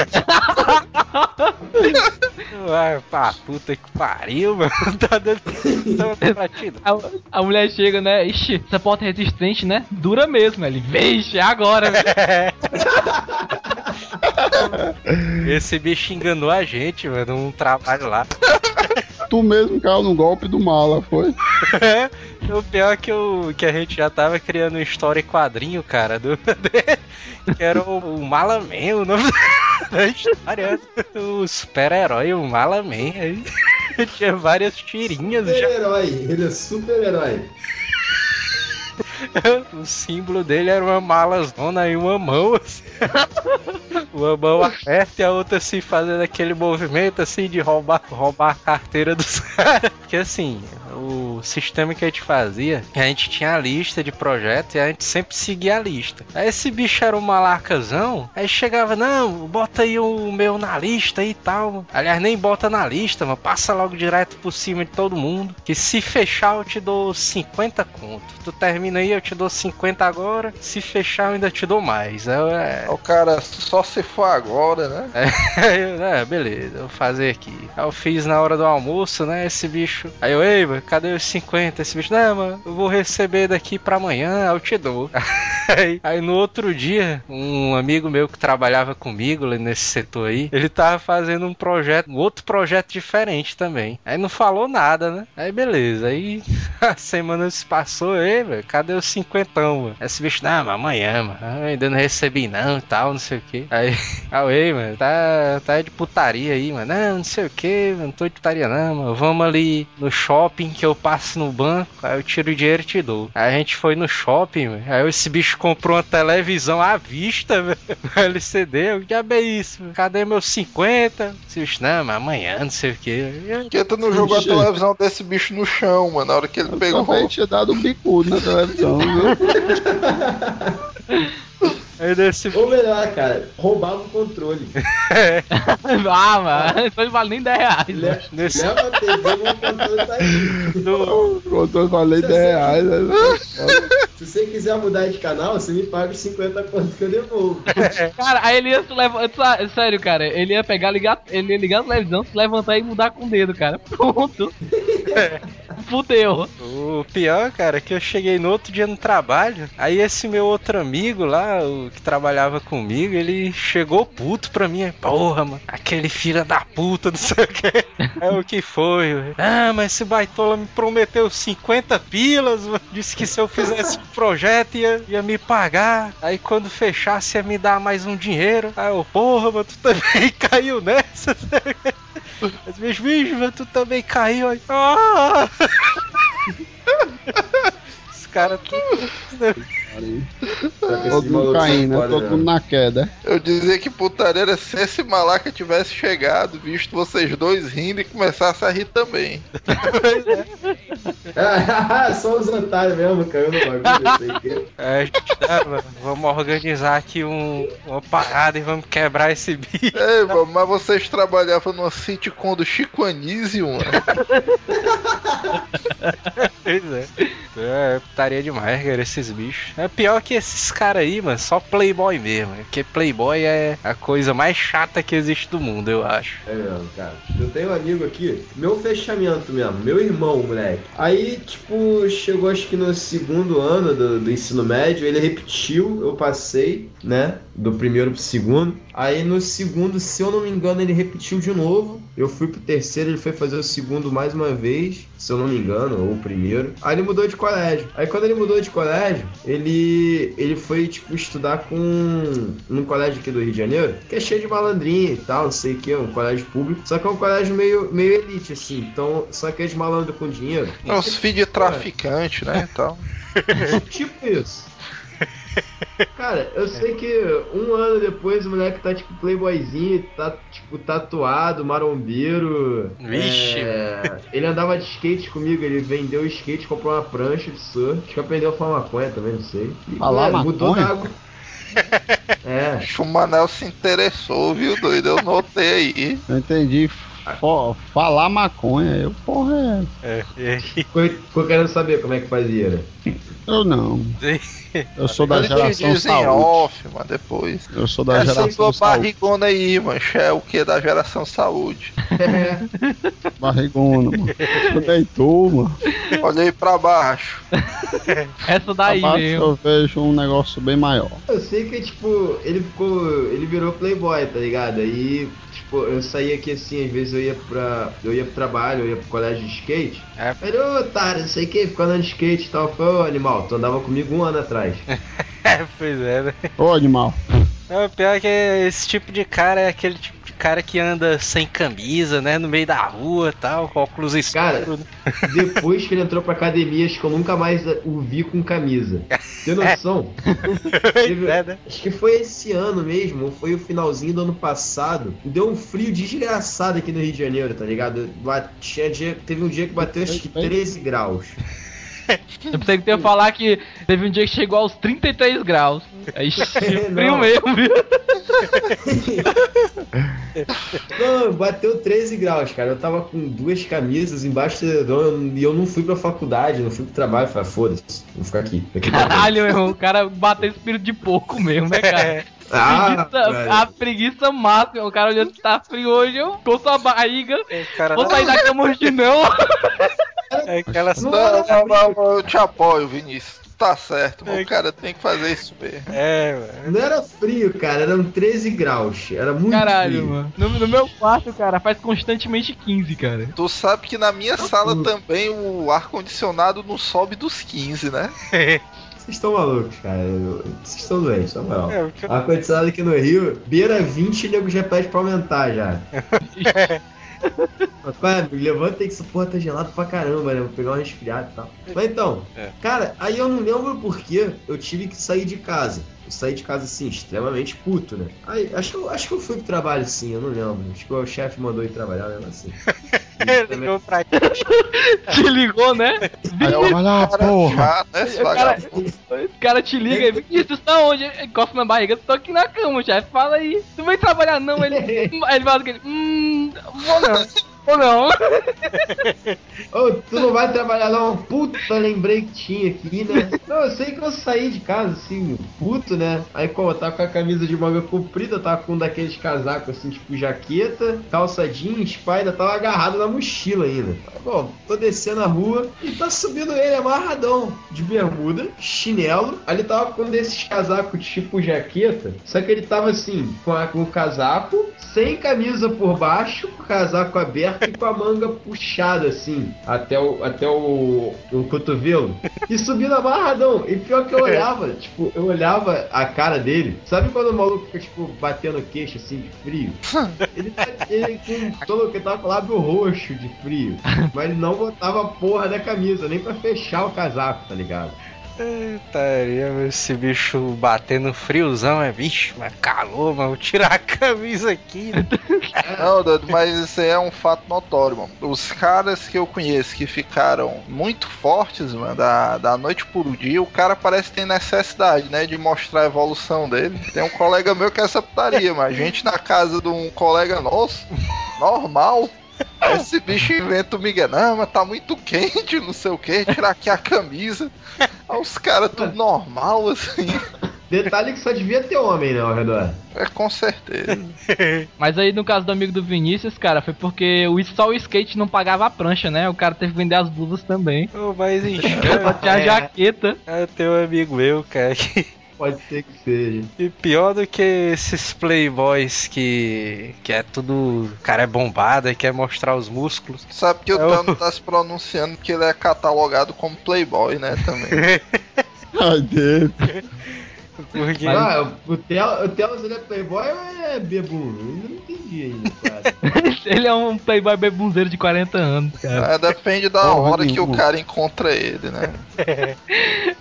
Ah, pá, puta que pariu, mano. <laughs> Tá dando condição pra ti, não. A, a mulher chega, né? Ixi, essa porta é resistente, né? Dura mesmo. Ele, vixe, é agora, velho. Esse bicho enganou a gente, mano, num trabalho lá. Tu mesmo caiu no golpe do mala, foi? <laughs> o pior é que, o, que a gente já tava criando uma história em quadrinho, cara, do, <laughs> que era o, o Malaman, o nome da história. O super-herói, o Malaman. Aí <laughs> tinha várias tirinhas já. Super-herói, ele é super-herói. <laughs> O símbolo dele era uma malazona e uma mão, assim. <laughs> Uma mão aberta e a outra assim fazendo aquele movimento assim de roubar, roubar a carteira dos caras. <laughs> Porque assim, o sistema que a gente fazia, a gente tinha a lista de projetos e a gente sempre seguia a lista. Aí esse bicho era um malacazão, aí chegava, não, bota aí o meu na lista e tal. Aliás, nem bota na lista, mas passa logo direto por cima de todo mundo. Que se fechar eu te dou 50 conto. Tu termina aí, eu te dou 50 agora. Se fechar, eu ainda te dou mais. É, é, O cara só se for agora, né? Eu, <laughs> é, beleza, vou fazer aqui. Aí eu fiz na hora do almoço, né? Esse bicho. Aí eu, ei, mano, cadê os 50? Esse bicho, não, mano, eu vou receber daqui pra amanhã, eu te dou. <laughs> Aí, aí no outro dia, um amigo meu que trabalhava comigo ali nesse setor aí, ele tava fazendo um projeto, um outro projeto diferente também. Aí não falou nada, né? Aí beleza, aí <laughs> a semana se passou, ei, velho, cadê os 50, mano? Esse bicho, não, mas amanhã, mano, eu ainda não recebi não e tal, não sei o que. Aí, <laughs> ah, ei, mano, tá, tá de putaria aí, mano, não, não sei o que, não tô de putaria não, mano, vamos ali no shopping que eu passo passe no banco, aí eu tiro o dinheiro e te dou. Aí a gente foi no shopping, velho. aí esse bicho comprou uma televisão à vista, velho. LCD, o diabo é isso? velho? Cadê meus 50? Esse bicho, não, mas amanhã, não sei o que tu não jogou a televisão desse bicho no chão, mano, na hora que ele Eu pegou? também tinha dado um bicudo na televisão, <laughs> viu? Aí desse Ou melhor, cara, roubava o controle. <laughs> ah, mano, isso não vale nem 10 reais. Le- né? Nesse- Leva a TV, o controle tá aí. no- Quando eu falei 10 reais, né? Se você quiser mudar de canal, você me paga os 50 contos que eu devolvo. Cara, aí ele ia se levantar. Sério, cara, ele ia pegar, ligar, ele ia ligar a televisão, se levantar e mudar com o dedo, cara. Pronto. Fudeu. O pior, cara, é que eu cheguei no outro dia no trabalho, aí esse meu outro amigo lá, o que trabalhava comigo, ele chegou puto pra mim. Porra, mano, aquele filho da puta, não sei o que. É o que foi, velho. Ah, mas esse baitola me prometeu 50 pilas, mano. Disse que se eu fizesse o projeto ia, ia me pagar. Aí quando fechasse ia me dar mais um dinheiro. Aí eu, porra, mano, tu também <laughs> caiu nessa. Mas meus bichos, tu também caiu aí. Ah! <laughs> Os caras tudo. Todo mundo caindo, né? Todo mundo na queda. Eu dizia que putaria era se esse malaca tivesse chegado, visto vocês dois rindo e começasse a rir também. <laughs> <laughs> Só os otários mesmo caiu no bagulho, eu sei que. É, a gente tá, mano, vamos organizar aqui um, uma parada e vamos quebrar esse bicho. Ei, mano, mas vocês trabalhavam numa sitcom do Chico Anísio, mano. <laughs> Pois é. É, putaria demais, cara, esses bichos. É pior que esses caras aí, mano, só playboy mesmo. Porque playboy é a coisa mais chata que existe do mundo, eu acho. É mesmo, cara. Eu tenho um amigo aqui, meu fechamento mesmo, meu irmão, moleque. Aí, tipo, chegou acho que no segundo ano do, do ensino médio, ele repetiu, eu passei, né? Do primeiro pro segundo. Aí no segundo, se eu não me engano, ele repetiu de novo. Eu fui pro terceiro, ele foi fazer o segundo mais uma vez, se eu não me engano, ou o primeiro. Aí ele mudou de colégio. Aí quando ele mudou de colégio, ele ele foi tipo estudar com num colégio aqui do Rio de Janeiro, que é cheio de malandrinha e tal, não sei o que, um colégio público. Só que é um colégio meio meio elite assim. Então, só que é de malandro com dinheiro. É uns filhos de traficante, né? Então. <laughs> Tipo isso. <laughs> Cara, eu sei que um ano depois o moleque tá tipo playboyzinho, tá tipo tatuado, marombeiro. Vixe. É, ele andava de skate comigo, ele vendeu o skate, comprou uma prancha de surf. Acho que aprendeu a falar maconha também, não sei. E, Falar mano, mudou maconha? da água. <laughs> É, o Manel se interessou, viu, doido? Eu notei aí. Eu entendi. Falar maconha, eu, porra, É, é. ficou, ficou querendo saber como é que fazia, né? é. Eu não. Eu sou da Eles geração saúde. off, mas depois. Eu sou da Essa geração sua saúde. barrigona aí, mancha, é o que da geração saúde. <laughs> Barrigona, mano. Eu deitou, mano. Olha aí pra baixo. Essa daí Abaixo mesmo. eu vejo um negócio bem maior. Eu sei que, tipo, ele ficou. Ele virou playboy, tá ligado? Aí, tipo, eu saía aqui assim, às vezes eu ia pra. Eu ia pro trabalho, eu ia pro colégio de skate. É. Ele, ô otário, não sei o que, ficou andando de skate e tal. Falei, ô animal, tu andava comigo um ano atrás. <laughs> É, pois é, né? Ô, animal. É, o pior é que esse tipo de cara é aquele tipo cara que anda sem camisa, né? No meio da rua e tal, com óculos Cara, escuros. né? <laughs> Depois que ele entrou pra academia, acho que eu nunca mais o vi com camisa. Tem noção? <laughs> Teve- É, né? Acho que foi esse ano mesmo, ou foi o finalzinho do ano passado. Deu um frio desgraçado aqui no Rio de Janeiro, tá ligado? Ba- tinha dia- teve um dia que bateu acho que 13 graus. Eu pensei que tu ia falar que teve um dia que chegou aos 33 graus. Aí <laughs> frio Não. mesmo, viu? <laughs> Não, bateu 13 graus, cara. Eu tava com duas camisas embaixo do edredom e eu não fui pra faculdade, não fui pro trabalho. Falei, ah, foda-se, vou ficar aqui. Frente. Caralho, meu irmão, o cara bateu espírito de porco mesmo, né, cara? Ah, Preguiça- velho. a preguiça máxima. O cara olhando que tá frio hoje, eu coço a barriga. Vou sair da cama hoje não. <laughs> é aquela Não Não, não, não, eu te apoio, Vinícius. Tu Tá certo, mas É. o cara tem que fazer isso mesmo. É, mano. Não era frio, cara, eram 13 graus. Era muito Caralho, frio. mano. No, no meu quarto, cara, faz constantemente 15, cara. Tu sabe que na minha sala também o ar-condicionado não sobe dos 15, né? <laughs> Vocês estão malucos, cara. Eu- Vocês estão doentes, na moral. É, o que- Ar-condicionado aqui no Rio, beira 20 e o nego já pede pra aumentar já. <laughs> Mas, amigo? Levanta aí que essa porra tá gelado pra caramba, né? Vou pegar um resfriado e tal. Mas então, É. cara, aí eu não lembro por que eu tive que sair de casa. Eu saí de casa assim, extremamente puto, né? Aí, acho, que eu- acho que eu fui pro trabalho sim, eu não lembro. Acho que o chefe mandou ir trabalhar mesmo assim. <laughs> Ele ligou pra <laughs> Te ligou, né? Aí, olha, porra. Né, esse O cara, o cara te liga e Vinícius, tá onde? Encosta na barriga, tô aqui na cama, chefe. Fala aí. Tu vem trabalhar não? Ele, <laughs> ele fala aquele, hum, vou <laughs> Vou não. <laughs> Ô, tu não vai trabalhar não? Puta, lembrei que tinha aqui, né? Não, eu sei que eu saí de casa, assim, puto, né? Aí, como eu tava com a camisa de manga comprida, tava com um daqueles casacos, assim, tipo jaqueta, calça jeans, pá, ainda tava agarrado na mochila ainda. Bom, tô descendo a rua e tá subindo ele amarradão, de bermuda, chinelo. Ele tava com um desses casacos tipo jaqueta, só que ele tava assim, com, a- com o casaco, sem camisa por baixo, casaco aberto e com a manga puxada assim, até o, até o, o cotovelo. E subindo amarradão. E pior que eu olhava, tipo, eu olhava a cara dele. Sabe quando o maluco fica, tipo, batendo o queixo assim de frio? <laughs> Ele, tá- ele com todo que tava com o lábio roxo de frio. Mas ele não botava a porra da camisa, nem pra fechar o casaco, tá ligado? Estaria esse bicho batendo friozão, é bicho, mas calor, mano. Tirar a camisa aqui. Não, doido, mas isso é um fato notório, mano. Os caras que eu conheço que ficaram muito fortes, mano, da, da noite pro dia, o cara parece que tem necessidade, né, de mostrar a evolução dele. Tem um colega meu que é essa putaria, mas a gente na casa de um colega nosso, normal. <laughs> Esse bicho inventa o Miguel, não, mas tá muito quente, não sei o que, tirar aqui a camisa. Aí os caras tudo normal, assim. Detalhe que só devia ter homem, né, ao redor. É com certeza. <laughs> Mas aí no caso do amigo do Vinícius, cara, foi porque o, só o skate não pagava a prancha, né? O cara teve que vender as blusas também. Ô, mas <laughs> Só tinha a É. jaqueta. eu tenho um amigo meu, cara, que Pode ser que seja. E pior do que esses playboys que. que é tudo. O cara é bombado e quer mostrar os músculos. Sabe que o É o- Tano tá se pronunciando que ele é catalogado como playboy, né, também. <laughs> Ai, Deus. <laughs> Porque. Ah, o Tel- o Telos ele é playboy ou é bebum? Eu não entendi ainda, cara. <laughs> Ele é um playboy bebunzeiro de 40 anos, cara. É, depende da Porra hora que o cara encontra ele, né? <laughs>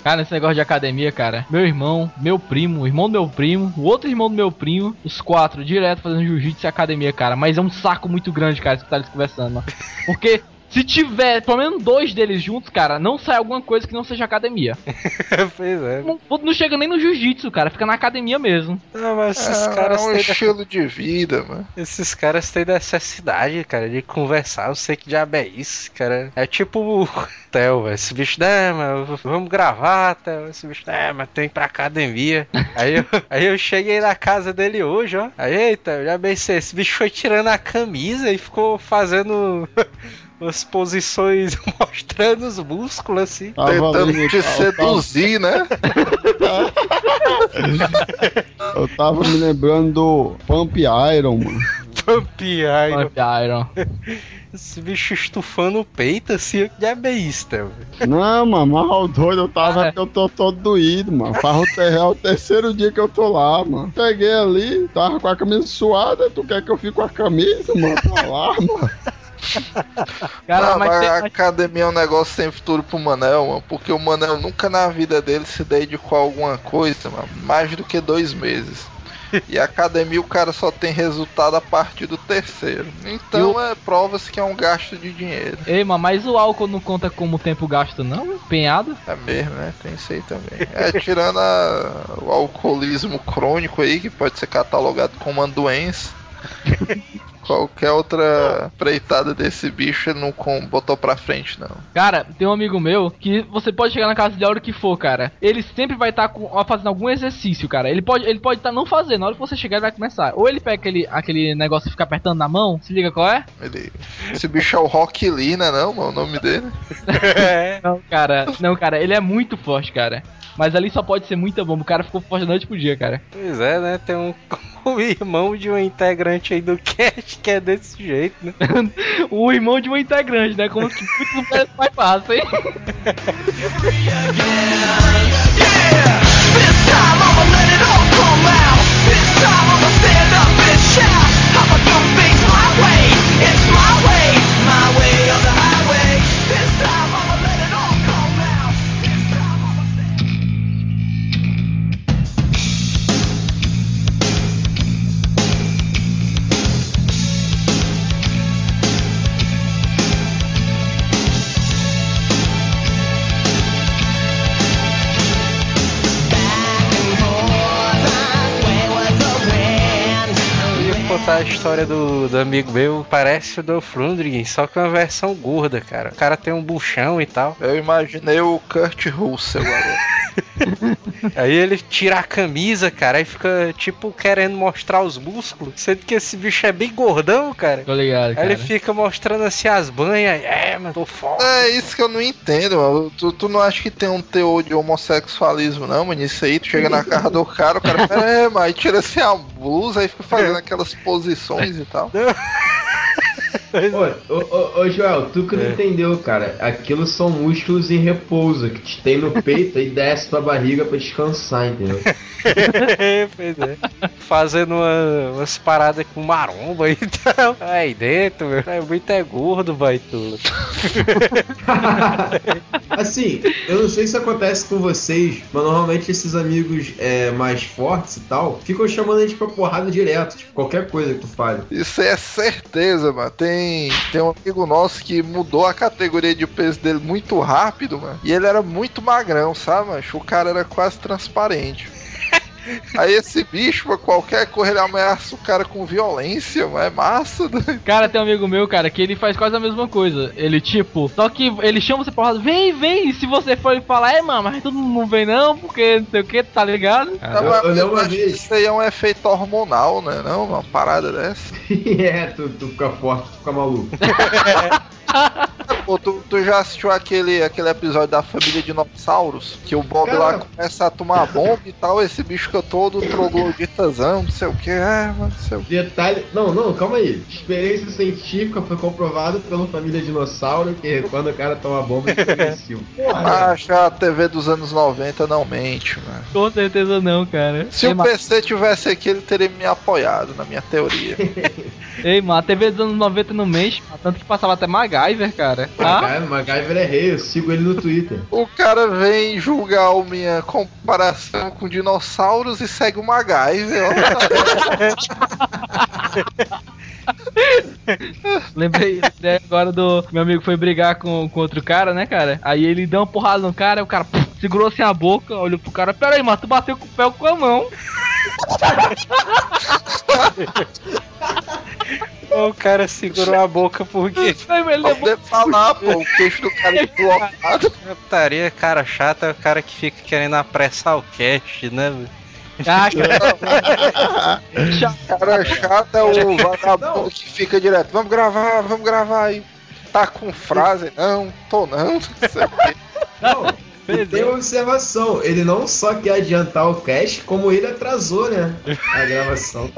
Cara, esse negócio de academia, cara. Meu irmão, meu primo, o irmão do meu primo, o outro irmão do meu primo, os quatro direto fazendo jiu-jitsu e academia, cara. Mas é um saco muito grande, cara, escutar eles conversando, mano. Porque se tiver pelo menos dois deles juntos, cara, não sai alguma coisa que não seja academia. <laughs> pois é. Não, não chega nem no jiu-jitsu, cara. Fica na academia mesmo. Não, mas esses É, caras é um têm. estilo de vida, mano. Esses caras têm necessidade, cara, de conversar. Eu sei que diabo é isso, cara. É tipo o <laughs> Theo, velho. Esse bicho, né, mano, vamos gravar, Theo. Esse bicho, né, mas tem que ir pra academia. aí, eu, <laughs> aí eu cheguei na casa dele hoje, ó. Aí, eita, já bem sei. Esse bicho foi tirando a camisa e ficou fazendo. As posições <laughs> mostrando os músculos assim. Tava Tentando ali, te tava- seduzir, né? <laughs> Eu tava me lembrando do Pump Iron, mano. Pump Iron. Pump Iron. <laughs> Esse bicho estufando o peito assim. Que é Theo? Não, mano, mas o doido eu tava Ah. que eu tô todo doído, mano. Faz o, ter- é o terceiro dia que eu tô lá, mano. Peguei ali, tava com a camisa suada, tu quer que eu fique com a camisa, mano? Tá lá, mano. <laughs> Cara, Não, mas mas tem- a academia é um negócio sem futuro pro Manel, mano. Porque o Manel nunca na vida dele se dedicou a alguma coisa, mano. Mais do que dois meses. E a academia o cara só tem resultado a partir do terceiro. Então é provas que é um gasto de dinheiro. Ei, mano, mas o álcool não conta como tempo gasto, não? Empenhado? É mesmo, né? Tem isso aí também. É, tirando a- o alcoolismo crônico aí, que pode ser catalogado como uma doença. <laughs> Qualquer outra preitada desse bicho ele não com- botou pra frente, não. Cara, tem um amigo meu que você pode chegar na casa dele a hora que for, cara. Ele sempre vai estar fazendo algum exercício, cara. Ele pode ele pode estar não fazendo. Na hora que você chegar, ele vai começar. Ou ele pega aquele, aquele negócio e fica apertando na mão. Se liga qual é? Ele, esse bicho é o Rock Lee, né? Não, mano, o nome dele. É. Não, cara. Não, cara. Ele é muito forte, cara. Mas ali só pode ser muita bomba. O cara ficou forte da noite pro dia, cara. Pois é, né? Tem um, <laughs> o irmão de um integrante aí do cast que é desse jeito, né? <laughs> o irmão de um integrante, né? Como que muito parece mais fácil, hein? <laughs> a história do, do amigo meu. Parece o Dolph Lundgren, só que é uma versão gorda, cara. O cara tem um buchão e tal. Eu imaginei o Kurt Russell agora. <laughs> Aí ele tira a camisa, cara, e fica, tipo, querendo mostrar os músculos. Sendo que esse bicho é bem gordão, cara. Tô ligado, Aí cara. ele fica mostrando assim as banhas. É, mano, tô forte. É isso que eu não entendo, mano. Tu, tu não acha que tem um teor de homossexualismo, não, mano? Isso aí, tu chega na casa do cara, o cara fala, é, mas tira assim a blusa e fica fazendo aquelas posições e tal. Ô, ô, ô, Joel, tu que não É. entendeu, cara. Aquilo são músculos em repouso que te tem no peito e desce pra barriga pra descansar, entendeu? <laughs> pois é. Fazendo uma- umas paradas com maromba e tal. Aí dentro, meu. É muito é gordo, vai tudo. <laughs> assim, eu não sei se acontece com vocês, mas normalmente esses amigos é, mais fortes e tal ficam chamando a gente pra porrada direto, tipo, qualquer coisa que tu fale. Isso é certeza, mano. Tem, tem um amigo nosso que mudou a categoria de peso dele muito rápido, mano. E ele era muito magrão, sabe, mano? O cara era quase transparente. Aí esse bicho, pra qualquer coisa, ele ameaça o cara com violência, mano. É massa, né? Cara, tem um amigo meu, cara, que ele faz quase a mesma coisa. Ele, tipo, só que ele chama você porrada, vem, vem. E se você for e falar, é, mano, mas todo mundo não vem não, porque não sei o que, tá ligado? Não, eu- mas eu lembro uma acho que vez. Isso aí é um efeito hormonal, né? Não, uma parada dessa. <laughs> é, tu, tu fica forte, tu fica maluco. <laughs> Pô, tu, tu já assistiu aquele, aquele episódio da família dinossauros? Que o Bob lá Cara. começa a tomar bomba e tal, esse bicho fica todo trogloditazão, não sei o que, é, mano, não sei o que. Detalhe. Não, não, calma aí. Experiência científica foi comprovado pela família dinossauro que quando o cara toma bomba ele fica agressivo. Acho que a TV dos anos 90 não mente, mano. Com certeza não, cara. Se Ei, o ma- PC tivesse aqui, ele teria me apoiado na minha teoria. <laughs> Ei, mano, a TV dos anos 90 não mano, tanto que passava até MacGyver, cara. Ah, MacGyver, MacGyver é rei, eu sigo ele no Twitter. <laughs> o cara vem julgar a minha comparação com dinossauros e segue o MacGyver, <laughs> lembrei lembrei agora do meu amigo foi brigar com, com outro cara, né, cara? Aí ele deu uma porrada no cara, o cara puf, segurou assim a boca, olhou pro cara, pera aí, mano, tu bateu com o pé ou com a mão. O cara segurou a boca porque ele Pra levou poder falar, pô, o queixo do cara é deslocado. putaria, <laughs> cara chato é o cara que fica querendo apressar o cast, né? velho? Ah, cara, <laughs> cara chato é o vagabundo que fica direto. Vamos gravar, vamos gravar aí. Tá com frase? Não, tô não. não e tem uma observação, ele não só quer adiantar o cast, como ele atrasou, né? A <laughs> gravação.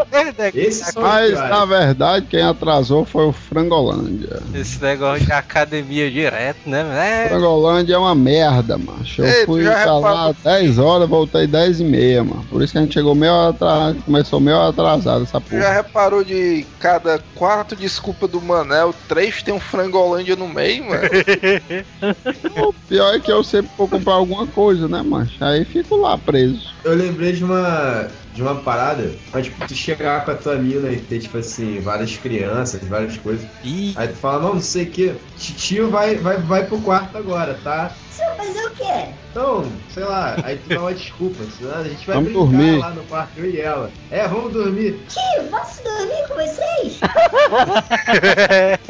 Esses são os Mas na verdade quem atrasou foi o Frangolândia. Esse negócio de academia direto, né? É, Frangolândia é uma merda, macho. Eu Ei, fui pra lá reparou? 10 horas, voltei 10 e meia, mano. Por isso que a gente chegou meio atrasado, começou meio atrasado essa Tu já porra. reparou de cada quatro desculpa do Manel, três tem um frangolândia no meio, mano? <laughs> O pior é que eu sempre vou comprar alguma coisa, né, macho? Aí fico lá preso. Eu lembrei de uma de uma parada, mas tipo, tu chegar com a tua mina e ter, tipo assim, várias crianças, várias coisas. Ih, Aí tu fala, não, não sei o que, tio vai, vai, vai pro quarto agora, tá? Você vai fazer o quê? Então, sei lá, aí tu dá uma desculpa, senão a gente vai Vamos brincar dormir. lá no quarto, eu e ela. É, vamos dormir. Tio, posso dormir com vocês?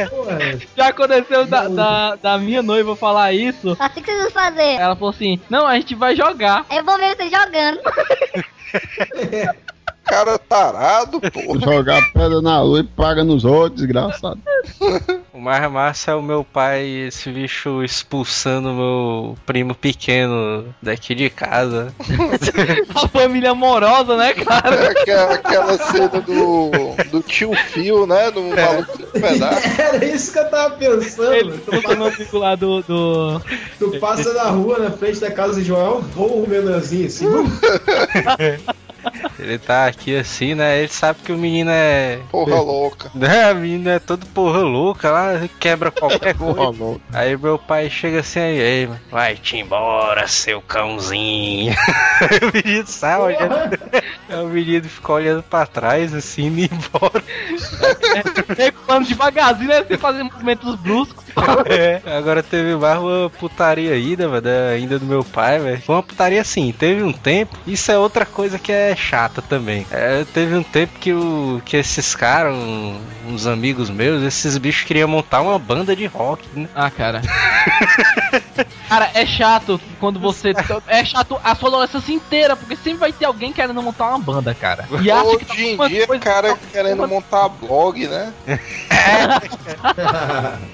Porra, já aconteceu da, da, da minha noiva falar isso. Assim que vocês vão fazer. Ela falou assim: Não, a gente vai jogar. Eu vou ver vocês jogando. <laughs> Cara tarado, pô. Jogar pedra na lua e paga nos outros, desgraçado. <laughs> o mais massa é o meu pai, esse bicho expulsando o meu primo pequeno daqui de casa. <laughs> A família amorosa, né, cara? É aquela, aquela cena do, do tio Phil, né? Do maluco do pedaço. era isso que eu tava pensando. Ele Tu, botou no lá do. do... tu passa na rua, na frente da casa de Joel, voa um menorzinho assim. <laughs> Ele tá aqui assim, né? Ele sabe que o menino é. Porra louca. <laughs> Né, a menina é todo porra louca lá, quebra qualquer <laughs> Porra, coisa. Aí meu pai chega assim aí, mano, vai-te embora, seu cãozinho. Aí <laughs> o menino sai olhando. Aí o menino fica olhando pra trás, assim, indo embora. Recuando devagarzinho, né? Sem fazer movimentos bruscos. É, agora teve mais uma putaria ainda, mano, da- ainda do meu pai, velho. Foi uma putaria assim, teve um tempo, isso é outra coisa que é chata também. É, teve um tempo que, o, que esses caras, um- uns amigos meus, esses bichos queriam montar uma banda de rock, né? Ah, cara. <laughs> cara, é chato quando você. É chato a sua adolescência inteira, porque sempre vai ter alguém querendo montar uma banda, cara. E acha que tá Hoje em dia, coisa- cara querendo montar blog, né? <laughs>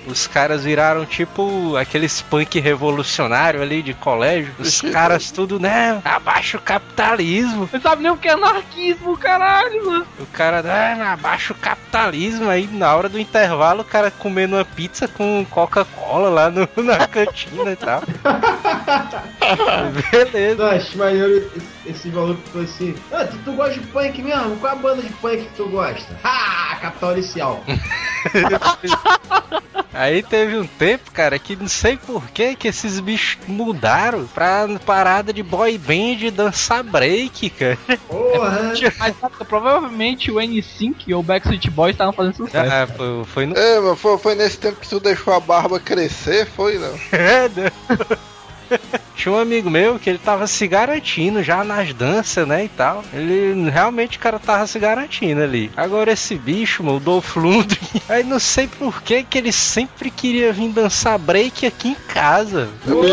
Os caras viraram tipo aqueles punk revolucionário ali de colégio. Os caras tudo, né? Abaixa o capitalismo. Não sabe nem o que é anarquismo, caralho, mano. O cara, né? Abaixa o capitalismo. Aí na hora do intervalo, o cara comendo uma pizza com Coca-Cola lá no- <laughs> na cantina e tal. <laughs> Beleza. Não, acho maneiro esse, maluco que falou assim: Ah, tu, tu gosta de punk mesmo? Qual é a banda de punk que tu gosta? Ha! Capital Inicial. <laughs> Aí teve um tempo, cara, que não sei por que que esses bichos mudaram pra parada de boy band e dançar break, cara. Porra! <laughs> Mas sabe, provavelmente o N5 ou o Backstreet Boys estavam fazendo sucesso. Ah, foi, foi no. É, mas foi, foi nesse tempo que tu deixou a barba crescer, foi, não? É, né? <laughs> Tinha um amigo meu que ele tava se garantindo já nas danças, né, e tal. Ele, realmente, o cara tava se garantindo ali. Agora esse bicho, mano, o Dolph Lundgren, <laughs> aí não sei por que que ele sempre queria vir dançar break aqui em casa. Porque,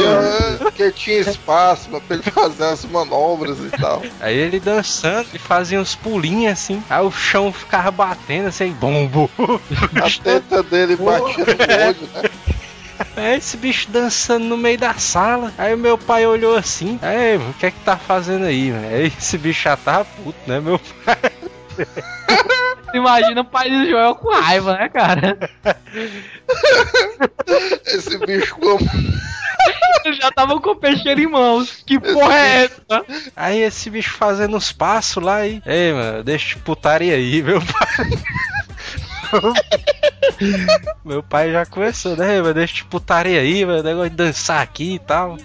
porque tinha espaço pra ele fazer as manobras e tal. <laughs> Aí ele dançando e fazia uns pulinhos assim. Aí o chão ficava batendo assim, bombo. A teta dele batia no olho, né? É esse bicho dançando no meio da sala. Aí o meu pai olhou assim. Aí, o que é que tá fazendo aí, velho? Aí esse bicho já tava puto, né, meu pai? Imagina o pai do Joel com raiva, né, cara? Esse bicho como. Eles já estavam com o peixeiro em mãos. Que porra é essa? Aí esse bicho fazendo uns passos lá e. Ei, mano, deixa de putaria aí, meu pai. <laughs> meu pai já começou, né, mano? Deixa de putaria aí, mano. Negócio de dançar aqui e tal.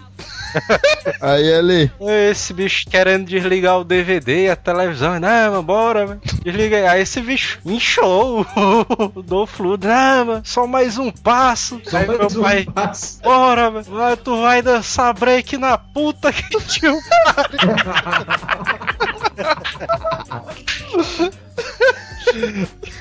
Aí ele. Esse bicho querendo desligar o DVD e a televisão. Não, mano, bora, mano. Desliga aí. Aí esse bicho inchou o Dolph Lundgren. Não, mano, só mais um passo. Só aí mais meu um pai, passo. bora, mano. Tu vai dançar break na puta que tio. <laughs>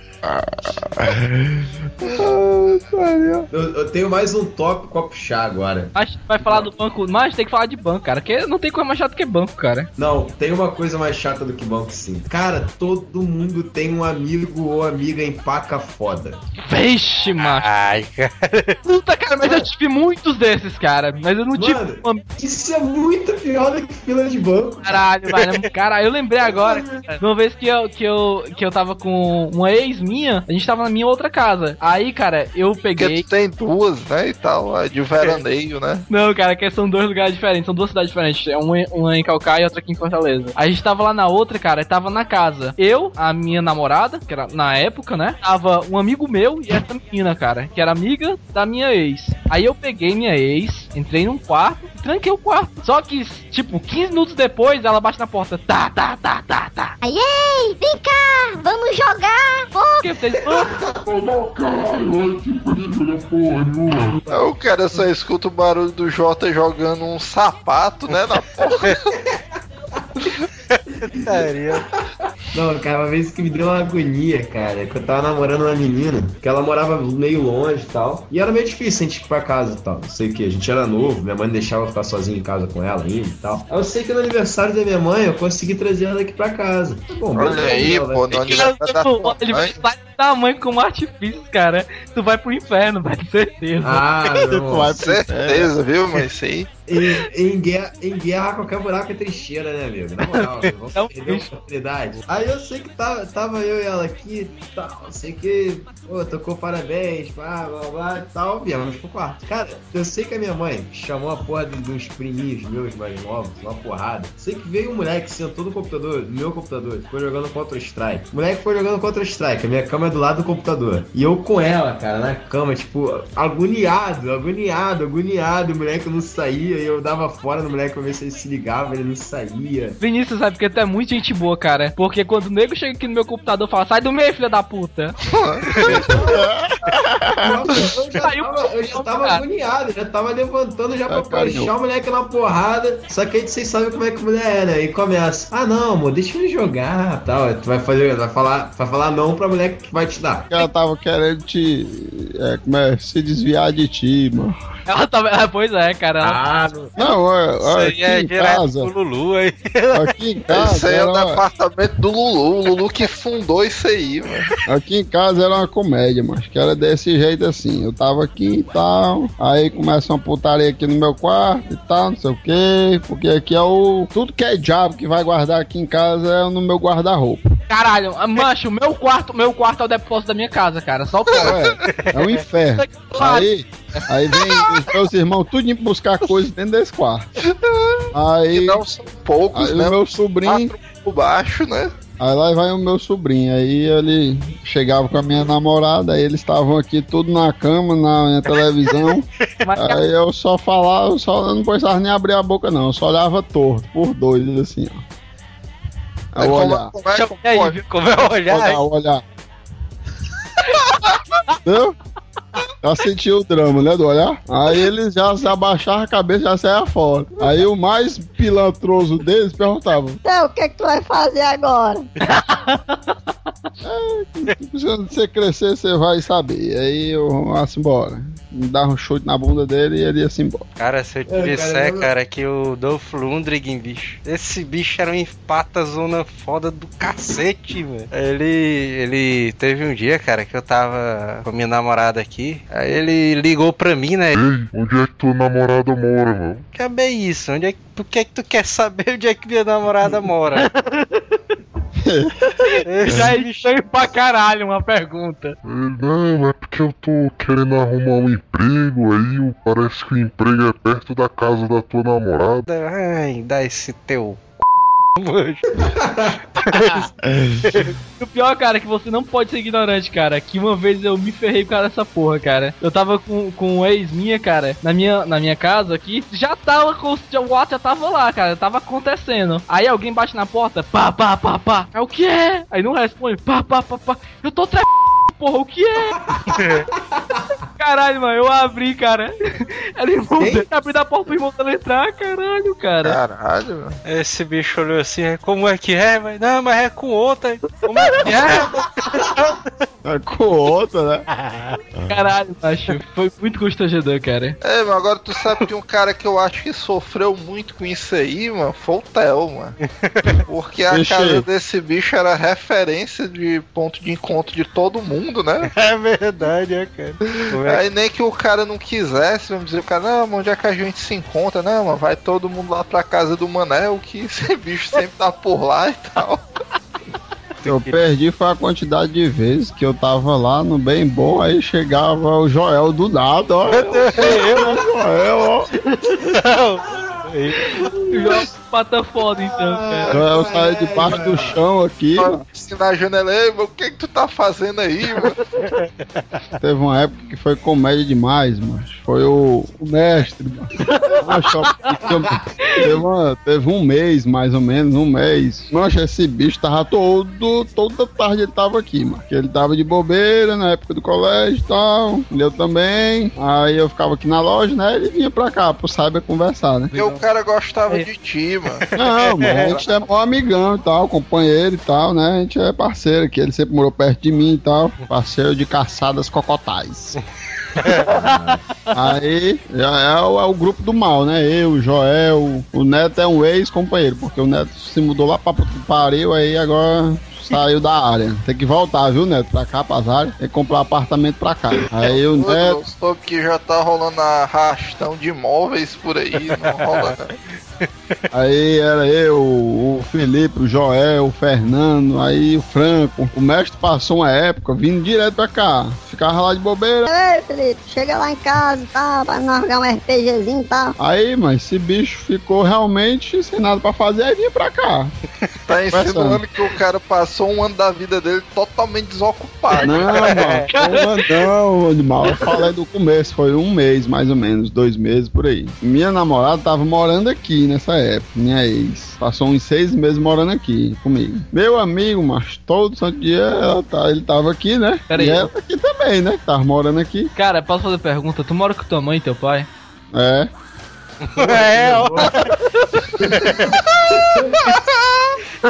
Eu, eu tenho mais um top copo chá agora. Mas vai falar do banco. Mas tem que falar de banco, cara. Que não tem coisa mais chata que banco, cara. Não, tem uma coisa mais chata do que banco sim. Cara, todo mundo tem um amigo ou amiga em paca foda. Vixe, macho. Ai, cara. Puta, cara, mas eu tive muitos desses, cara. Mas eu não tive. Mano. uma- Isso é muito pior do que fila de banco. Caralho, velho. Caralho, eu lembrei agora. <laughs> cara, Uma vez que eu, que, eu, que eu tava com uma ex minha, a gente tava na minha outra casa. Aí, cara, eu Porque peguei. tu tem duas, né? E tal, a de veraneio, né? Não, cara, que são dois lugares diferentes, são duas cidades diferentes. É uma, uma em Calcaia e outra aqui em Fortaleza. A gente tava lá na outra, cara, tava na casa. Eu, a minha namorada, que era na época, né? Tava um amigo meu e essa menina, cara, que era amiga da minha ex. Aí eu peguei minha ex, entrei num quarto tranquei o quarto. Só que, tipo, 15 minutos depois, ela bate na porta. Tá, tá, tá, tá, tá. Aí, ei, vem cá, vamos jogar. O que vocês O cara só escuta o barulho do Jota jogando um sapato, né? Na porta. <laughs> <laughs> Não, cara, uma vez que me deu uma agonia, cara, que eu tava namorando uma menina, que ela morava meio longe e tal. E era meio difícil a gente ir pra casa e tal. Não sei o que, a gente era novo, minha mãe não deixava eu ficar sozinho em casa com ela ainda e tal. Aí eu sei que no aniversário da minha mãe eu consegui trazer ela aqui pra casa. Bom, Olha aí, pô, no aniversário da tua Ele vai mãe. Mãe como artifício, cara. Tu vai pro inferno, <laughs> vai ter certeza. Ah, <laughs> não. vai Certeza, viu? Mas aí. Em, em guerra, em guerra, qualquer buraco é trecheira, né, amigo? Na moral, <laughs> vamos É um perder a oportunidade. Aí eu sei que tava, tava eu e ela aqui e tal, sei que, pô, tocou parabéns, blá, blá, blá e tal, viemos pro quarto. Cara, eu sei que a minha mãe chamou a porra de- dos priminhos meus mais novos, uma porrada. Sei que veio um moleque, sentou no computador, no meu computador, ficou jogando Counter-Strike. O moleque foi jogando Counter-Strike, a minha cama do lado do computador. E eu com ela, cara, na cama, tipo, agoniado, agoniado, agoniado. O moleque não saía. E eu dava fora no moleque pra ver se ele se ligava, ele não saía. Vinícius sabe porque tu é muito gente boa, cara. Porque quando o nego chega aqui no meu computador e fala, sai do meio, filha da puta. <laughs> <laughs> Eu já tava, eu já tava agoniado, já tava levantando já pra puxar o moleque na porrada. Só que aí vocês sabem como é que mulher é, né? E começa, ah não, amor, deixa ele jogar tal. Tu vai fazer, vai falar, vai falar não pra mulher que vai te dar. Ela tava querendo te. É, como é? Se desviar de ti, mano. Ela tava. ah, <laughs> Pois é, cara. Ah, não. Não, olha, Isso aqui é em casa. pro Lulu aí. Aqui em casa. Esse aí é o era- departamento do Lulu. O Lulu que fundou isso aí, mano. Aqui em casa era uma comédia, mas que era desse jeito assim. Eu tava aqui e tal, aí começa uma putaria aqui no meu quarto e tal, não sei o que, porque aqui é o. Tudo que é diabo que vai guardar aqui em casa é no meu guarda-roupa. Caralho, mancho, o meu quarto, meu quarto é o depósito da minha casa, cara. Só pode. É, é um inferno. Aí, aí vem os meus irmãos tudo indo buscar coisas dentro desse quarto. Aí, E não são poucos, aí né? o meu sobrinho. Quatro por baixo, né? Aí lá vai o meu sobrinho. Aí ele chegava com a minha namorada, aí eles estavam aqui tudo na cama, na minha televisão. <laughs> Aí eu só falava, eu só eu não precisava nem abrir a boca, não. Eu só olhava torto, por dois, assim, ó. Aí eu como, olhava. como é, como E viu como é olhar? Olhar, olhar. Entendeu? Já sentiu o drama, né, do olhar? Aí eles já se abaixavam a cabeça e já saia fora. Aí o mais pilantroso deles perguntava: Então, o que, que tu vai fazer agora? Quando você crescer, você vai saber. Aí eu assim, embora. Me dava um chute na bunda dele e ele ia se embora. Cara, se eu te É, disser, cara, eu- cara, que o Dolph Lundgren, bicho, esse bicho era um empata zona foda do cacete, mano. Ele, ele teve um dia, cara, que eu tava com minha namorada aqui, aí ele ligou pra mim, né? Ei, onde é que tua namorada mora, mano? Que é bem isso, onde é que, por que é que tu quer saber onde é que minha namorada mora? <laughs> já é estranho pra caralho uma pergunta. Não, é porque eu tô querendo arrumar um emprego aí, parece que o emprego é perto da casa da tua namorada. ai, dá esse teu O pior, cara, é que você não pode ser ignorante, cara. Que uma vez eu me ferrei por causa dessa porra, cara. Eu tava com, com um ex minha, cara, na minha, na minha casa aqui. Já tava com. O ato já tava lá, cara. Tava acontecendo. Aí alguém bate na porta, pá, pá, pá, pá. É o que é? Aí não responde, pá, pá, pá, pá. Eu tô tre... Porra, o que é? <laughs> caralho, mano, eu abri, cara. Era irmão dele, abri da porta pro irmão dele entrar, caralho, cara. Caralho, mano. Esse bicho olhou assim, "É, como é que é? Mas, não, mas é com outra. Como é que é? <laughs> É com outra, né? Caralho, macho. Foi muito constrangedor, cara. É, mas agora tu sabe que um cara que eu acho que sofreu muito com isso aí, mano, foi o Theo, mano. Porque a Deixa casa aí. desse bicho era referência de ponto de encontro de todo mundo, né? <laughs> É verdade, é, cara. É Aí nem que o cara não quisesse, vamos dizer, o cara, não, mas onde é que a gente se encontra? Não, mano, vai todo mundo lá pra casa do Manel, que <laughs> esse bicho sempre tá por lá e tal. <laughs> Eu perdi foi a quantidade de vezes que eu tava lá no bem bom, aí chegava o Joel do nada, ó. Eu, Joel, ó. Joga pata foda, então, cara. Joel saiu debaixo do chão aqui. mano. Assim na janela, ei, mano, o que que tu tá fazendo aí, mano? Teve uma época que foi comédia demais, mano. Foi o, o mestre, mano. Teve, uma- teve um mês, mais ou menos, um mês. Mancha, esse bicho tava todo, toda tarde ele tava aqui, mano. Ele tava de bobeira na época do colégio e tal. Eu também. Aí eu ficava aqui na loja, né? Ele vinha pra cá pro Cyber conversar, né? Porque o cara gostava de ti, mano. <laughs> Não, mano, a gente é mó amigão e tal, companheiro e tal, né? A gente é parceiro aqui, ele sempre morou perto de mim e tal. Parceiro de caçadas cocotais. <laughs> Aí já é o, é o grupo do mal, né? Eu, o Joel, o Neto é um ex-companheiro, porque o Neto se mudou lá pra que pariu, aí agora saiu da área. Tem que voltar, viu, Neto? Pra cá, pras áreas. Tem que comprar apartamento pra cá. Aí o Neto. eu soube que já tá rolando arrastão de imóveis por aí, não rola não. Aí era eu, o Felipe, o Joel, o Fernando, aí o Franco. O mestre passou uma época vindo direto pra cá. Ficava lá de bobeira. Ei, Felipe, chega lá em casa e tal, pra nós jogar um RPGzinho e tal. Aí, mas esse bicho ficou realmente sem nada pra fazer, aí vinha pra cá. Tá insinuando que o cara passou um ano da vida dele totalmente desocupado. Não, <laughs> mano, não, animal. Eu falei do começo, foi um mês mais ou menos, dois meses por aí. Minha namorada tava morando aqui nessa época, minha ex. Passou uns seis meses morando aqui comigo. Meu amigo, mas todo santo dia ela tá, ele tava aqui, né? Pera e aí. ela aqui também, né? Tava morando aqui. Cara, posso fazer pergunta? Tu mora com tua mãe e teu pai? É. É, ó.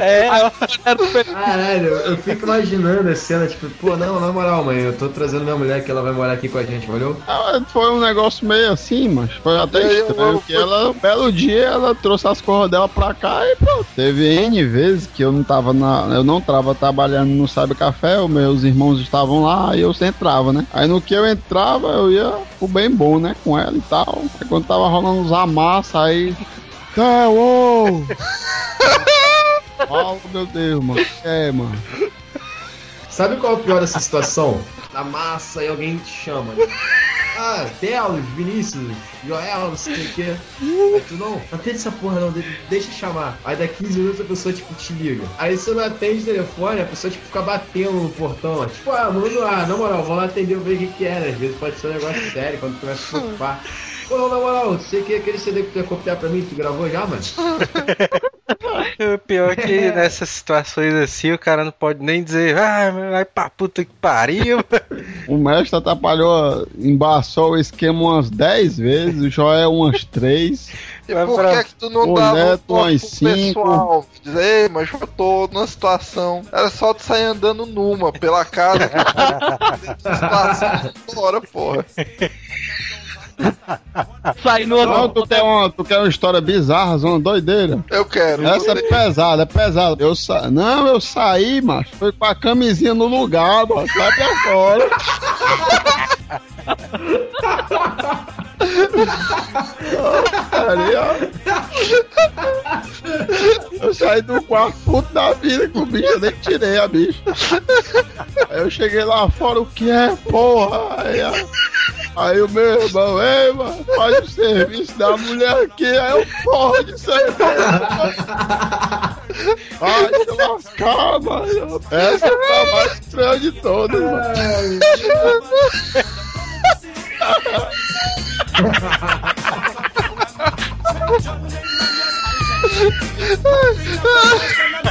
É, ó. <laughs> Caralho, eu fico imaginando a cena, tipo, pô, não, na moral, mãe, eu tô trazendo minha mulher que ela vai morar aqui com a gente, valeu? Ah, Foi um negócio meio assim, mas foi até estranho. eu- Que ela, um belo dia, ela trouxe as coisas dela pra cá e pronto. Teve N vezes que eu não tava na. Eu não tava trabalhando no Sabe Café, os meus irmãos estavam lá e eu entrava, né? Aí no que eu entrava, eu ia pro bem bom, né? Com ela e tal. Aí quando tava rolando os amassa, aí. Tá, uou! Oh, meu Deus, mano. É, mano. Sabe qual é o pior dessa situação? Na massa e alguém te chama. né? Ah, Telos, Vinícius, Joel, não sei o quê. Aí tu não, não atende essa porra não, de- deixa eu chamar. Aí dá 15 minutos a pessoa tipo te liga. Aí você não atende o telefone, a pessoa tipo fica batendo no portão. ó. Tipo, ah, mano, ah, na moral, vou lá atender ver o que que é, né? Às vezes pode ser um negócio sério quando tu começa a se preocupar. Pô, na moral, você que aquele CD que tu ia copiar pra mim, tu gravou já, mano? <laughs> O pior é que nessas situações assim, o cara não pode nem dizer, ah, vai pra puta que pariu. <laughs> O mestre atrapalhou, embaçou o esquema umas 10 vezes, o Joel umas 3. E por pra- que é que tu não o dava um Neto, toque umas pro cinco. pessoal? Dizer, ei, mas eu tô numa situação. Era só tu sair andando numa pela casa. <laughs> situação fora, porra. Sai no Não, outro. tu quer, uma, tu quer uma história bizarra, zona doideira? Eu quero. Essa é pesada, é pesada. Eu sa... Não, eu saí, macho. Foi com a camisinha no lugar, macho. Vai pra fora. Ali, ó. Eu saí do quarto puto da vida com o bicho, eu nem tirei a bicha. Aí eu cheguei lá fora, o que é, porra? Aí, ó. Aí o meu irmão, ei, mano, faz o serviço da mulher aqui. Aí eu, porra de serviço. Ai, se lascar, mano. Essa tá a mais estranha de todas, mano. <laughs>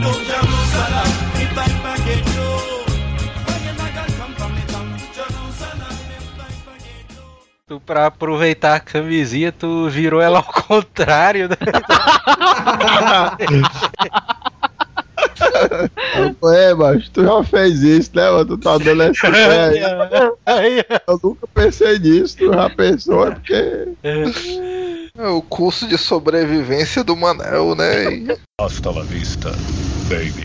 Tu, pra aproveitar a camisinha, tu virou ela ao <laughs> contrário, né? É, mas tu já fez isso, né, mano? Tu tá dando essa <laughs> ideia. Aí, Eu nunca pensei nisso, tu já pensou, é porque. É o curso de sobrevivência do Manel, né? Hasta la vista, baby.